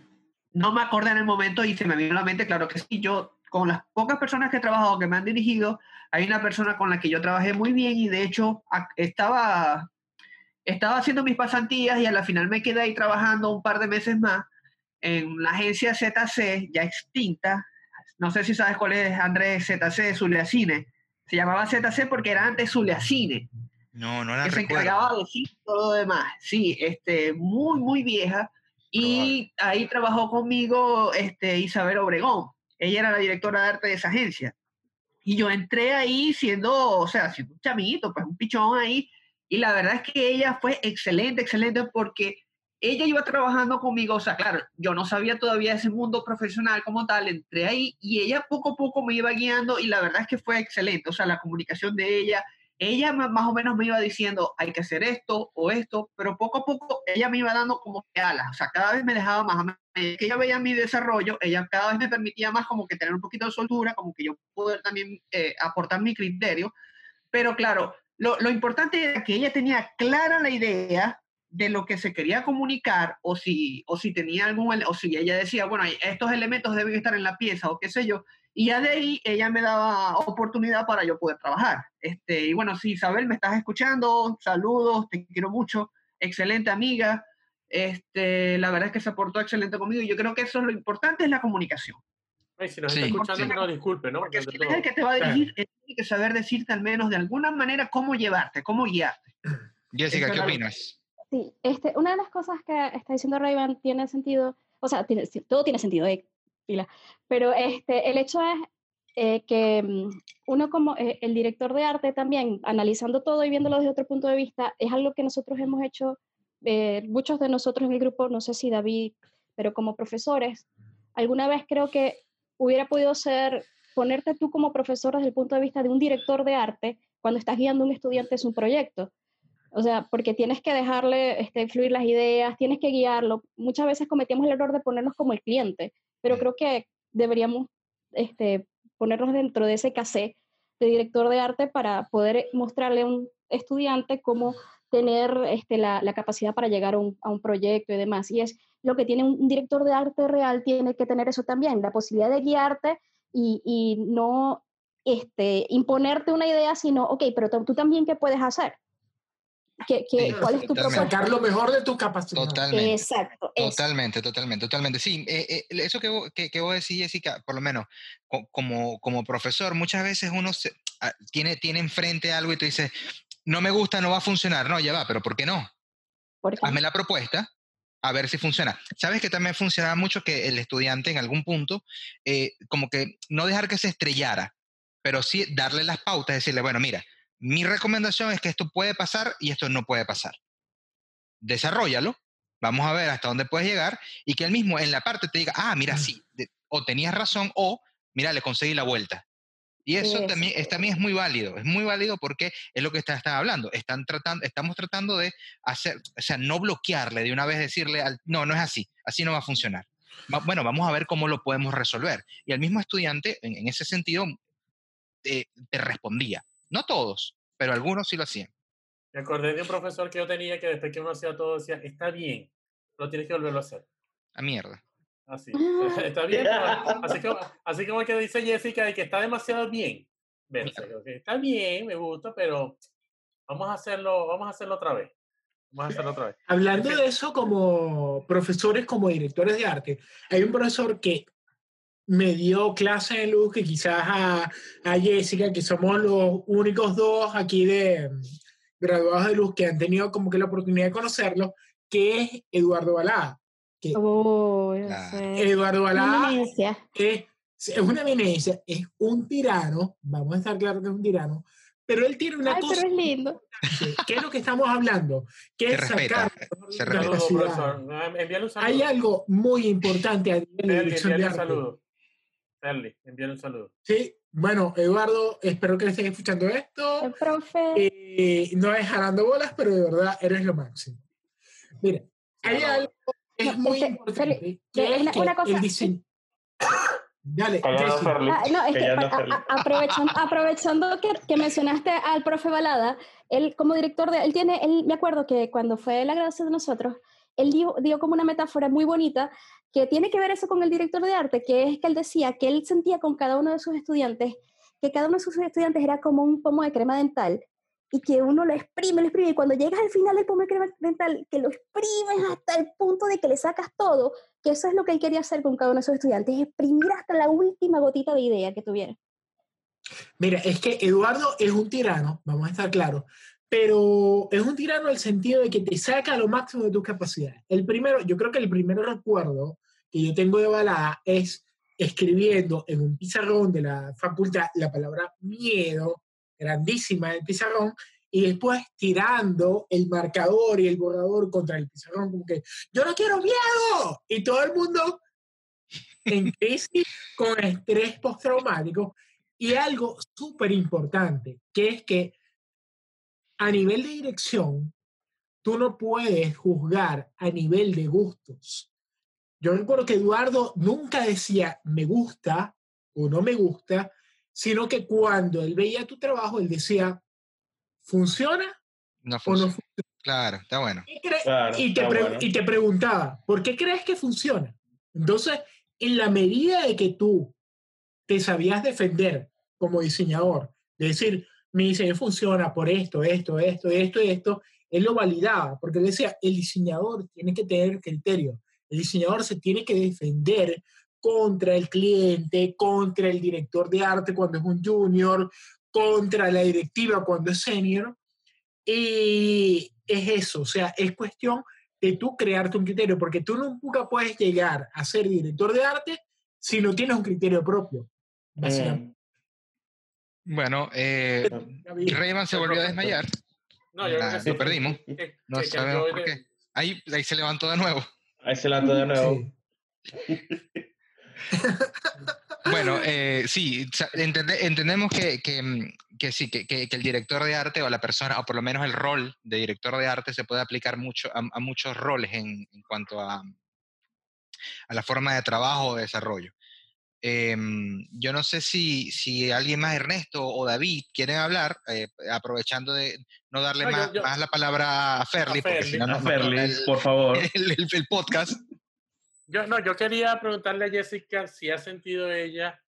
no me acordé en el momento y se me vino a la mente, claro que sí, yo con las pocas personas que he trabajado, que me han dirigido, hay una persona con la que yo trabajé muy bien y de hecho estaba, estaba haciendo mis pasantías y a la final me quedé ahí trabajando un par de meses más en la agencia ZC, ya extinta. No sé si sabes cuál es Andrés ZC, Zulia Cine. Se llamaba ZC porque era antes Zulia Cine. No, no la que se encargaba de decir todo lo demás. Sí, este, muy, muy vieja. Y ahí trabajó conmigo este, Isabel Obregón. Ella era la directora de arte de esa agencia. Y yo entré ahí siendo, o sea, siendo un chamito, pues un pichón ahí. Y la verdad es que ella fue excelente, excelente, porque ella iba trabajando conmigo, o sea, claro, yo no sabía todavía ese mundo profesional como tal, entré ahí y ella poco a poco me iba guiando y la verdad es que fue excelente, o sea, la comunicación de ella, ella más o menos me iba diciendo, hay que hacer esto o esto, pero poco a poco ella me iba dando como que alas, o sea, cada vez me dejaba más, que ella veía mi desarrollo, ella cada vez me permitía más como que tener un poquito de soltura, como que yo poder también eh, aportar mi criterio, pero claro, lo, lo importante era que ella tenía clara la idea de lo que se quería comunicar o si, o si tenía algún, o si ella decía, bueno, estos elementos deben estar en la pieza o qué sé yo, y ya de ahí ella me daba oportunidad para yo poder trabajar. Este, y bueno, si Isabel me estás escuchando, saludos, te quiero mucho, excelente amiga. Este, la verdad es que se aportó excelente conmigo y yo creo que eso es lo importante, es la comunicación. Ay, si nos está escuchando, no disculpe, ¿no? Porque si es el que te va a dirigir, tiene que saber decirte al menos de alguna manera cómo llevarte, cómo guiarte. Jessica, ¿qué opinas? Sí, este, una de las cosas que está diciendo Rayban tiene sentido, o sea, tiene, todo tiene sentido, eh, pila. Pero este, el hecho es eh, que mm, uno como eh, el director de arte también, analizando todo y viéndolo desde otro punto de vista, es algo que nosotros hemos hecho, eh, muchos de nosotros en el grupo, no sé si David, pero como profesores, alguna vez creo que hubiera podido ser ponerte tú como profesor desde el punto de vista de un director de arte cuando estás guiando a un estudiante en un proyecto. O sea, porque tienes que dejarle este, fluir las ideas, tienes que guiarlo. Muchas veces cometemos el error de ponernos como el cliente pero creo que deberíamos este, ponernos dentro de ese cassette de director de arte para poder mostrarle a un estudiante cómo tener este, la, la, capacidad para llegar a un, a un, proyecto y demás. Y es lo que tiene un director de arte real, tiene que tener eso también, la posibilidad de guiarte y, y no este, imponerte una idea, sino, ok, pero tú también, ¿qué puedes hacer? ¿Cuál es tu Sacar lo mejor de tu capacidad. Totalmente. Exacto. Totalmente, totalmente, totalmente. Sí, eh, eh, eso que, que, que, vos decís, Jessica, por lo menos como, como profesor, muchas veces uno ah, tiene, tiene enfrente algo y tú dices, no me gusta, no va a funcionar. No, ya va, pero ¿por qué no? Hazme la propuesta, a ver si funciona. Sabes que también funcionaba mucho que el estudiante en algún punto, eh, como que no dejar que se estrellara, pero sí darle las pautas, decirle, bueno, mira, mi recomendación es que esto puede pasar y esto no puede pasar. Desarrollalo, vamos a ver hasta dónde puedes llegar y que él mismo en la parte te diga, ah, mira, sí, o tenías razón o, mira, le conseguí la vuelta. Y eso también, es, también es muy válido, es muy válido porque es lo que están está hablando. Están tratando, estamos tratando de hacer, o sea, no bloquearle de una vez decirle, al, no, no es así, así no va a funcionar. bueno, vamos a ver cómo lo podemos resolver. Y el mismo estudiante, en, ese sentido, te, respondía. No todos, pero algunos sí lo hacían. Me acordé de un profesor que yo tenía que después que uno hacía todo decía, está bien, no tienes que volverlo a hacer. A mierda. Así. Está bien. Así como, así como que dice Jessica, de que está demasiado bien. Está bien, me gusta, pero vamos a hacerlo, vamos a hacerlo otra vez. Vamos a hacerlo otra vez. Hablando de eso como profesores, como directores de arte, hay un profesor que me dio clase de luz que quizás a, a Jessica, que somos los únicos dos aquí de graduados de luz que han tenido como que la oportunidad de conocerlo, que es Eduardo Balada. Oh, Eduardo Balá es, es, una eminencia, es un tirano, vamos a estar claros que es un tirano, pero él tiene una cosa. Pero es lindo. ¿Qué es lo que estamos hablando? Que es sacar se Hay algo muy importante a nivel de dirección de un saludo. envíale un saludo. Sí, bueno, Eduardo, espero que estén escuchando esto. El profe. Eh, no es jalando bolas, pero de verdad eres lo máximo. Mira, hay algo es muy importante. una, cosa, Dale, aprovechando, aprovechando que, que, mencionaste al profe Balada, él como director de, él tiene, él, me acuerdo que cuando fue la graduación de nosotros, él dio, dio, como una metáfora muy bonita que tiene que ver eso con el director de arte, que es que él decía que él sentía con cada uno de sus estudiantes, que cada uno de sus estudiantes era como un pomo de crema dental y que uno lo exprime, lo exprime, y cuando llegas al final del pomo mental, que lo exprimes hasta el punto de que le sacas todo, que eso es lo que él quería hacer con cada uno de sus estudiantes, exprimir hasta la última gotita de idea que tuviera. Mira, es que Eduardo es un tirano, vamos a estar claros, pero es un tirano en el sentido de que te saca lo máximo de tus capacidades. El primero, yo creo que el primer recuerdo que yo tengo de Balada es escribiendo en un pizarrón de la facultad la palabra miedo grandísima del pizarrón y después tirando el marcador y el borrador contra el pizarrón, como que yo no quiero miedo. Y todo el mundo en crisis con estrés postraumático. Y algo súper importante, que es que a nivel de dirección, tú no puedes juzgar a nivel de gustos. Yo recuerdo que Eduardo nunca decía me gusta o no me gusta, sino que cuando él veía tu trabajo, él decía, ¿funciona? No funciona. O no funciona? Claro, está bueno. y, te y te preguntaba, ¿por qué crees que funciona? Entonces, en la medida de que tú te sabías defender como diseñador, de decir, mi diseño funciona por esto, esto, esto, esto esto, él lo validaba, porque él decía, el diseñador tiene que tener criterio, el diseñador se tiene que defender contra el cliente, contra el director de arte cuando es un junior, contra la directiva cuando es senior. Y es eso, o sea, es cuestión de tú crearte un criterio, porque tú nunca puedes llegar a ser director de arte si no tienes un criterio propio. Mm. Bueno, eh, Rayman se volvió a desmayar. No, yo ah, Lo perdimos. No sabemos por qué. Ahí, ahí se levantó de nuevo. Ahí se levantó de nuevo. bueno, eh, sí, entendemos que, que, mm, que sí, que, que, el director de arte o la persona, o por lo menos el rol de director de arte se puede aplicar mucho a, muchos roles en, en cuanto a, a, la forma de trabajo o de desarrollo. Em, yo no sé si, si alguien más, Ernesto o David, quieren hablar, eh, aprovechando de no darle más, más, la palabra a Ferli, porque si no, no, por favor. el podcast. Yo, no, yo quería preguntarle a Jessica si ha sentido ella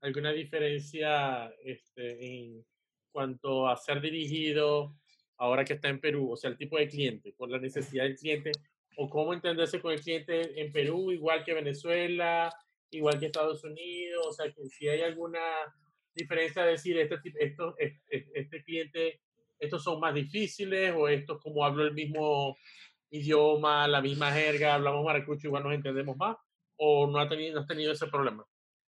alguna diferencia este, en cuanto a ser dirigido ahora que está en Perú, o sea, el tipo de cliente, por la necesidad del cliente, o cómo entenderse con el cliente en Perú, igual que Venezuela, igual que Estados Unidos, o sea, que si hay alguna diferencia, decir, este, este, este cliente, estos son más difíciles, o estos como hablo el mismo idioma, la misma jerga, hablamos maracucho, igual nos entendemos más, o no, ha tenido, no has tenido ese problema?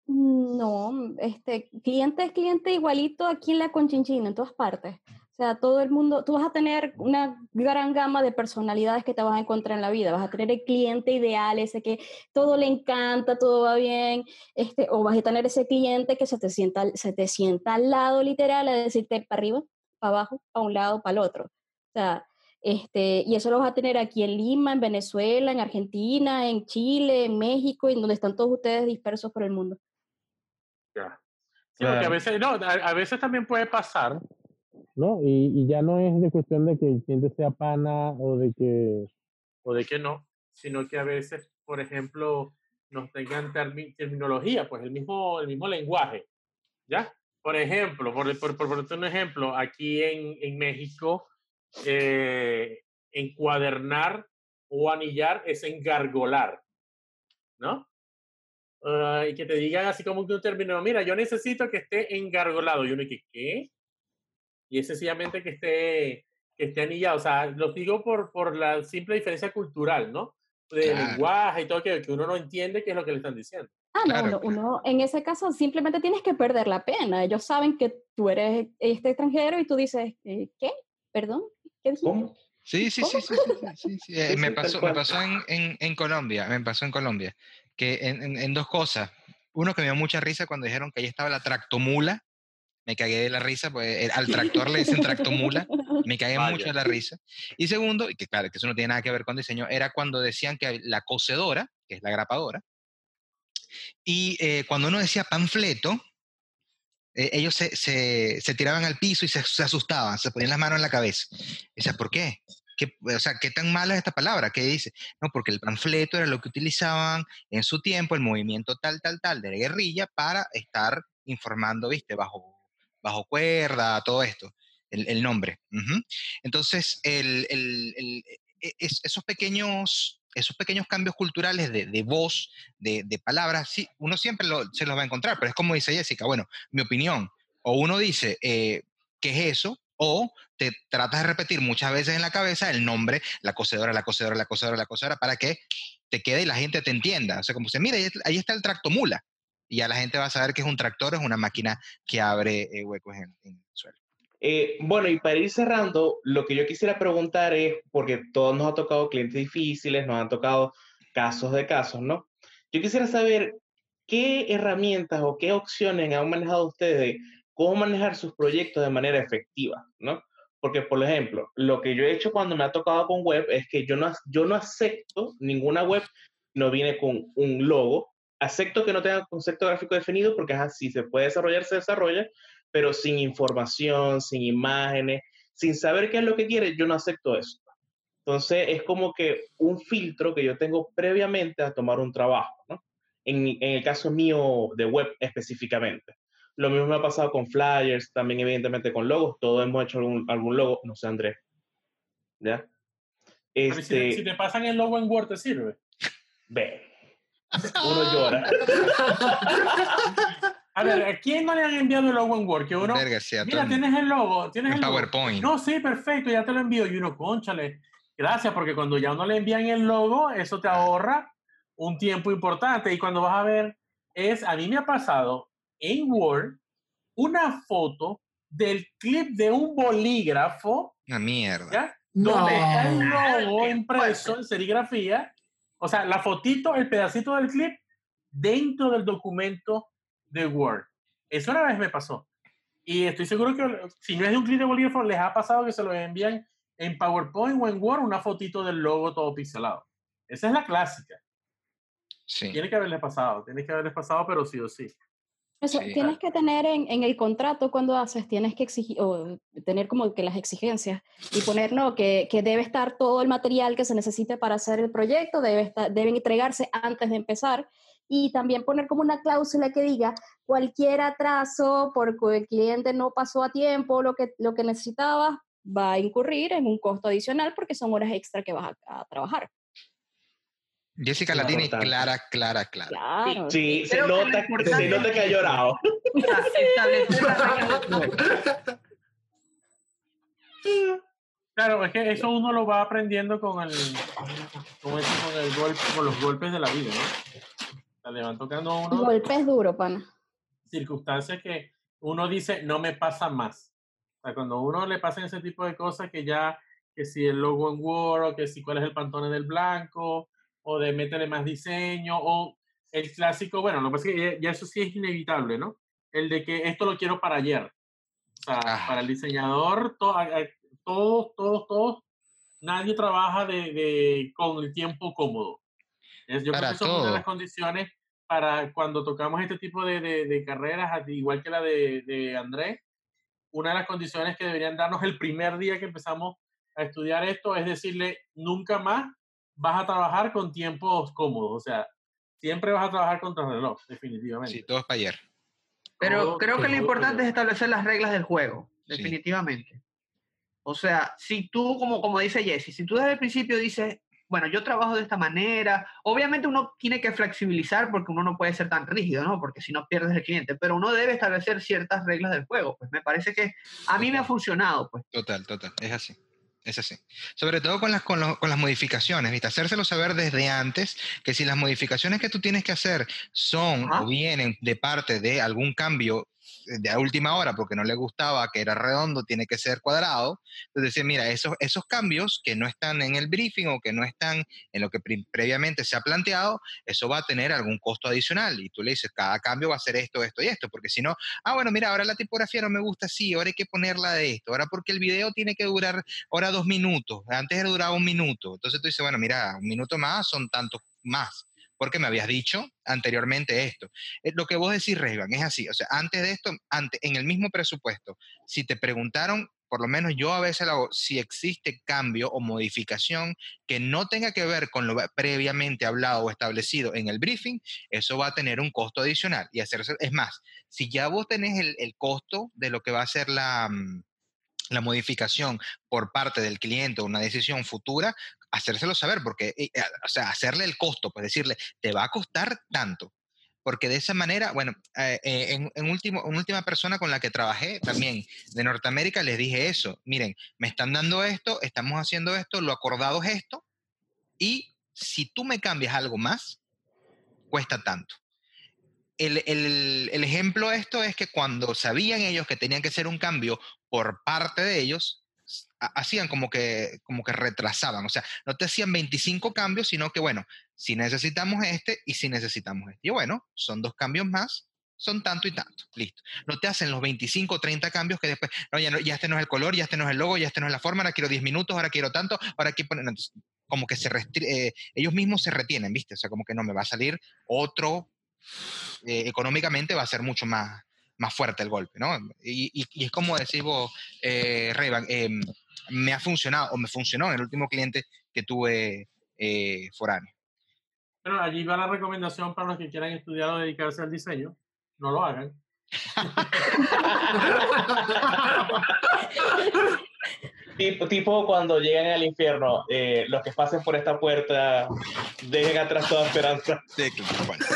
Mm, no, este, cliente es cliente igualito aquí en la Conchinchina, en todas partes. O sea, todo el mundo, tú vas a tener una gran gama de personalidades que te vas a encontrar en la vida. Vas a tener el cliente ideal, ese que todo le encanta, todo va bien, este, o vas a tener ese cliente que se te sienta, se te sienta al lado literal a decirte para arriba, para abajo, para un lado, para el otro. O sea, este, y eso lo vas a tener aquí en Lima, en Venezuela, en Argentina, en Chile, en México, y en donde están todos ustedes dispersos por el mundo. Ya. Sí, porque a veces, no, a, veces también puede pasar, ¿no? Y, y, ya no es de cuestión de que el cliente sea pana o de que... O de que no, sino que a veces, por ejemplo, nos tengan terminología, pues el mismo, el mismo lenguaje, ¿ya? Por ejemplo, por, por, por, por un ejemplo, aquí en, en México eh, encuadernar o anillar es engargolar, ¿no? Uh, y que te digan así como un término, mira, yo necesito que esté engargolado. Y uno que, ¿qué? Y es sencillamente que esté, que esté anillado. O sea, lo digo por, por la simple diferencia cultural, ¿no? De lenguaje y todo, que, que uno no entiende qué es lo que le están diciendo. Ah, no, uno, en ese caso simplemente tienes que perder la pena. Ellos saben que tú eres este extranjero y tú dices, eh, ¿qué? ¿Perdón? ¿Cómo? Sí, sí, sí, sí, sí, eh, me pasó, me pasó en, en, en, Colombia, me pasó en Colombia, que en, en, dos cosas. Uno que me dio mucha risa cuando dijeron que ahí estaba la tractomula, me cagué de la risa, pues al tractor le dicen tractomula, me cagué mucho de la risa. Y segundo, y que claro, que eso no tiene nada que ver con diseño, era cuando decían que la cocedora, que es la grapadora, y eh, cuando uno decía panfleto, eh, ellos se, se, se, tiraban al piso y se, se, asustaban, se ponían las manos en la cabeza. Y decía, ¿por qué? ¿Qué? O sea, ¿qué tan mala es esta palabra? ¿Qué dice? No, porque el panfleto era lo que utilizaban en su tiempo, el movimiento tal, tal, tal de la guerrilla para estar informando, ¿viste? Bajo, bajo cuerda, todo esto, el, nombre. Entonces, e, es, esos pequeños esos pequeños cambios culturales de, voz, de, de, palabras, sí, uno siempre lo, se los va a encontrar, pero es como dice Jessica, bueno, mi opinión, o uno dice, eh, ¿qué es eso? O te tratas de repetir muchas veces en la cabeza el nombre, la cocedora, la cocedora, la cocedora, la cocedora, para que te quede y la gente te entienda. O sea, como se mira, ahí está el tractomula. Y ya la gente va a saber que es un tractor, es una máquina que abre eh, huecos en, el suelo. Eh, bueno, y para ir cerrando, lo que yo quisiera preguntar es, porque todos nos ha tocado clientes difíciles, nos han tocado casos de casos, ¿no? Yo quisiera saber qué herramientas o qué opciones han manejado ustedes de cómo manejar sus proyectos de manera efectiva, ¿no? Porque, por ejemplo, lo que yo he hecho cuando me ha tocado con web es que yo no, yo no acepto ninguna web, no viene con un logo, acepto que no tenga concepto gráfico definido porque así se puede desarrollar, se desarrolla, pero sin información, sin imágenes, sin saber qué es lo que quiere, yo no acepto eso. Entonces es como que un filtro que yo tengo previamente a tomar un trabajo, ¿no? En, en, el caso mío de web específicamente. Lo mismo me ha pasado con flyers, también evidentemente con logos, todos hemos hecho algún, algún logo, no sé Andrés. ¿Ya? Este, si, si, te pasan el logo en Word, ¿te sirve? Ve. Uno llora. A ver, ¿a quién no le han enviado el logo en Word? Que uno, Verga, sí, mira, tienes el logo, tienes en el PowerPoint. Logo. No, sí, perfecto, ya te lo envío. Y uno, conchale, gracias, porque cuando ya uno le envían el logo, eso te ahorra un tiempo importante. Y cuando vas a ver, es, a mí me ha pasado en Word una foto del clip de un bolígrafo. Una mierda. ¿ya? Donde no. está el logo impreso en serigrafía. O sea, la fotito, el pedacito del clip dentro del documento de Word. Eso una vez me pasó. Y estoy seguro que si no es de un clip de bolígrafo, les ha pasado que se lo envían en PowerPoint o en Word una fotito del logo todo pixelado. Esa es la clásica. Sí. Tiene que haberles pasado, tiene que haberles pasado, pero sí o sí. Eso, sí. tienes que tener en, en, el contrato cuando haces, tienes que exigir, o tener como que las exigencias y poner, no, que, que debe estar todo el material que se necesite para hacer el proyecto, debe estar, deben entregarse antes de empezar y también poner como una cláusula que diga cualquier atraso porque el cliente no pasó a tiempo lo que, lo que necesitaba va a incurrir en un costo adicional porque son horas extra que vas a, a trabajar. Jessica la tiene clara, clara, clara. Claro. Sí, se nota, se nota que ha llorado. Claro, es que eso uno lo va aprendiendo con el, con, el, con, el golpe, con los golpes de la vida, ¿no? Le van tocando a uno. Golpes duro, pana. Circunstancias que uno dice, no me pasa más. O sea, cuando uno le pasan ese tipo de cosas que ya, que si el logo en Word, o que si cuál es el pantone del blanco, o de métele más diseño, o el clásico, bueno, lo que pasa es que ya, eso sí es inevitable, ¿no? El de que esto lo quiero para ayer. O sea, Ah. para el diseñador, to- a- a- todos, todos, todos, nadie trabaja de, de- con el tiempo cómodo. Es, yo creo Para que eso es una de las condiciones para cuando tocamos este tipo de, de- de carreras, igual que la de, de Andrés, una de las condiciones que deberían darnos el primer día que empezamos a estudiar esto es decirle, nunca más vas a trabajar con tiempos cómodos, o sea, siempre vas a trabajar contra el reloj, definitivamente. Sí, todo es para ayer. Pero Todo- creo que lo importante es establecer las reglas del juego, Sí. definitivamente. O sea, si tú, como, como dice Jesse, si tú desde el principio dices, bueno, yo trabajo de esta manera, obviamente uno tiene que flexibilizar porque uno no puede ser tan rígido, ¿no? Porque si no pierdes el cliente, pero uno debe establecer ciertas reglas del juego. Pues me parece que a mí me ha funcionado, pues. Total, total, es así. Es así. Sobre todo con las, con, lo- con las modificaciones, ¿viste? Hacérselo saber desde antes que si las modificaciones que tú tienes que hacer son Ajá. o vienen de parte de algún cambio de última hora porque no le gustaba que era redondo, tiene que ser cuadrado. Entonces decir, mira, esos, esos cambios que no están en el briefing o que no están en lo que pre- previamente se ha planteado, eso va a tener algún costo adicional. Y tú le dices, cada cambio va a ser esto, esto y esto, porque si no, ah, bueno, mira, ahora la tipografía no me gusta así, ahora hay que ponerla de esto, ahora porque el video tiene que durar ahora dos minutos, antes duraba un minuto. Entonces tú dices, bueno, mira, un minuto más son tantos más, porque me habías dicho anteriormente esto. Eh, Lo que vos decís, Revan, es así. O sea, antes de esto, antes, en el mismo presupuesto, si te preguntaron, por lo menos yo a veces lo hago, si existe cambio o modificación que no tenga que ver con lo previamente hablado o establecido en el briefing, eso va a tener un costo adicional. Y hacerse, es más, si ya vos tenés el, el costo de lo que va a ser la, mm, la modificación por parte del cliente o una decisión futura, hacérselo saber, porque, eh, eh, o sea, hacerle el costo, pues decirle, te va a costar tanto. Porque de esa manera, bueno, eh, eh, en, en último, una última persona con la que trabajé también de Norteamérica les dije eso, miren, me están dando esto, estamos haciendo esto, lo acordado es esto, y si tú me cambias algo más, cuesta tanto. El, el- el ejemplo de esto es que cuando sabían ellos que tenían que hacer un cambio por parte de ellos, hacían como que, como que retrasaban. O sea, no te hacían 25 cambios, sino que, bueno, si necesitamos este y si necesitamos este. Y bueno, son dos cambios más, son tanto y tanto. Listo. No te hacen los 25 o 30 cambios que después, no ya, no, ya este no es el color, ya este no es el logo, ya este no es la forma, ahora quiero 10 minutos, ahora quiero tanto, ahora aquí ponen. Como que se eh, ellos mismos se retienen, ¿viste? O sea, como que no me va a salir otro, eh, económicamente va a ser mucho más, más fuerte el golpe, ¿no? Y, y- y es como decís vos, eh, Ray-Ban, em, me ha funcionado, o me funcionó en el último cliente que tuve eh, foráneo. Bueno, allí va la recomendación para los que quieran estudiar o dedicarse al diseño. No lo hagan. Tipo, tipo cuando lleguen al infierno, eh, los que pasen por esta puerta dejen atrás toda esperanza. Sí, claro, bueno.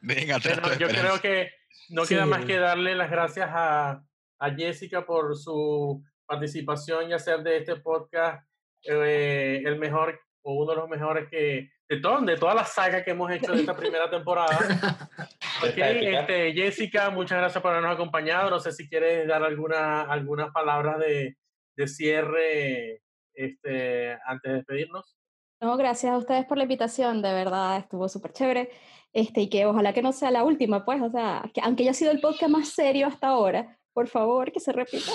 Dejen atrás Pero toda yo creo esperanza. que no Sí. queda más que darle las gracias a, a Jessica por su participación y hacer de este podcast eh, el mejor o uno de los mejores que de, todo, de toda la saga que hemos hecho de esta primera temporada. Ok, Está épica. este, Jessica, muchas gracias por habernos acompañado. No sé si quieres dar alguna, algunas palabras de, de cierre este, antes de despedirnos. No, gracias a ustedes por la invitación, de verdad estuvo súper chévere. Este, y que ojalá que no sea la última, pues, o sea, que aunque haya sido el podcast más serio hasta ahora, por favor, que se repita.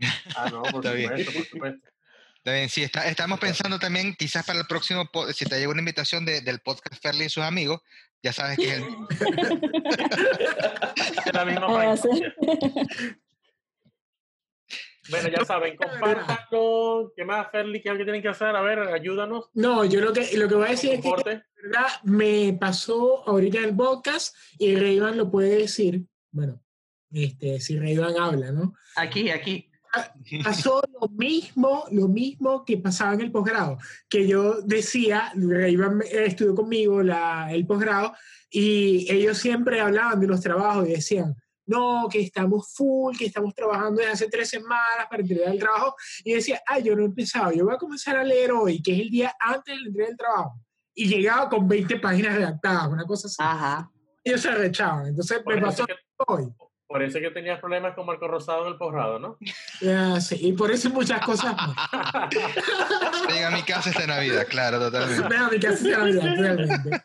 Ah, no, por Está bien. supuesto, por supuesto. Está bien, sí, está- estamos pensando también, quizás para el próximo, si te llega una invitación de- del podcast Ferli y sus amigos, ya sabes que es el mismo. Es la misma Ah. Bueno, ya saben, compártanlo. ¿Qué más, Ferli? ¿Qué es lo que tienen que hacer? A ver, ayúdanos. No, yo lo que, lo que voy a decir es que de verdad me pasó ahorita en el podcast y Rayban lo puede decir. Bueno, este, si Rayban habla, ¿no? Aquí, aquí. Pasó lo mismo, lo mismo que pasaba en el posgrado, que yo decía, Rayban estudió conmigo la, el posgrado y ellos siempre hablaban de los trabajos y decían, no, que estamos full, que estamos trabajando desde hace tres semanas para entregar el trabajo. Y decía, ah, yo no he empezado, yo voy a comenzar a leer hoy, que es el día antes de la entrega del trabajo. Y llegaba con 20 páginas redactadas, una cosa así. Ajá. Ellos se arrechaban. Entonces Por me pasó es que- hoy. Por eso es que tenías problemas con Marco Rosado en el posgrado, ¿no? Ya, sí, y por eso muchas cosas más. Venga a mi casa esta Navidad, claro, totalmente. Venga, mi casa esta Navidad, realmente.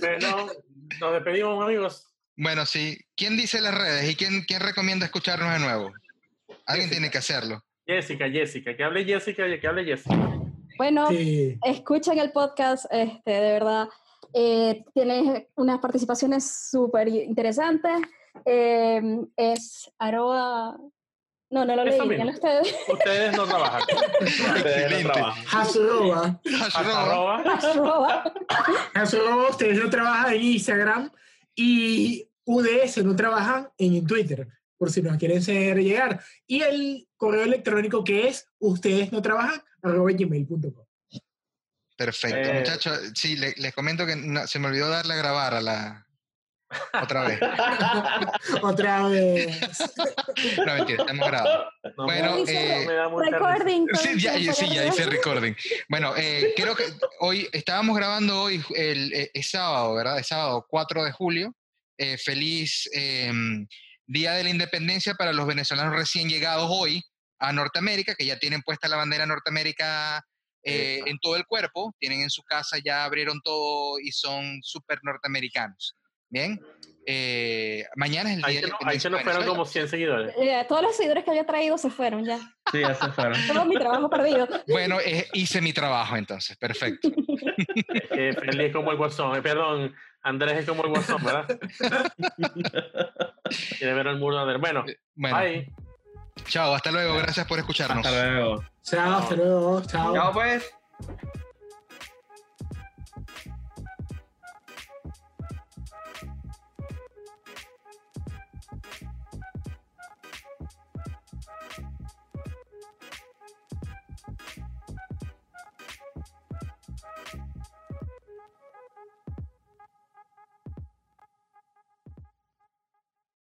Bueno, nos despedimos, amigos. Bueno, sí. ¿Quién dice las redes y quién, quién recomienda escucharnos de nuevo? Alguien tiene que hacerlo. Jessica, Jessica, que hable Jessica, que hable Jessica. Bueno, Sí. escuchen el podcast, este, de verdad. Eh, tiene unas participaciones súper interesantes. Eh, es arroba... No, no lo Eso leí, ustedes. Ustedes no trabajan. Ustedes no Excelente. trabajan. Hasroba. Arroba. Arroba. Arroba. Hasroba, ustedes no trabajan en Instagram y UDS no trabajan en Twitter, por si nos quieren hacer llegar. Y el correo electrónico que es ustedes no trabajan arroba gmail.com. Perfecto, Eh. muchachos. Sí, le- les comento que no- se me olvidó darle a grabar a la. Otra vez. Otra vez. No, mentira, estamos grabados. No, Bueno, eh. Recording. Sí, ya, sí, ya hice recording. Bueno, eh, creo que hoy estábamos grabando hoy, el, eh, es sábado, ¿verdad? Es sábado 4 de julio. Eh, feliz eh, Día de la Independencia para los venezolanos recién llegados hoy a Norteamérica, que ya tienen puesta la bandera Norteamérica eh, en todo el cuerpo, tienen en su casa, ya abrieron todo y son súper norteamericanos. Bien. Eh, mañana es el Día Ahí de se nos, ahí se nos fueron como 100 seguidores. Eh, todos los seguidores que había traído se fueron ya. Sí, ya se fueron. Todo mi trabajo perdido. Bueno, eh, hice mi trabajo entonces, perfecto. Eh, Feli es como el guasón. eh, perdón, Andrés es como el guasón, ¿verdad? Quiere ver el muro de Andrés. Bueno, Bueno, bye. chao, hasta luego, gracias por escucharnos. Hasta luego. Chao, hasta luego. Chao. Chao, pues.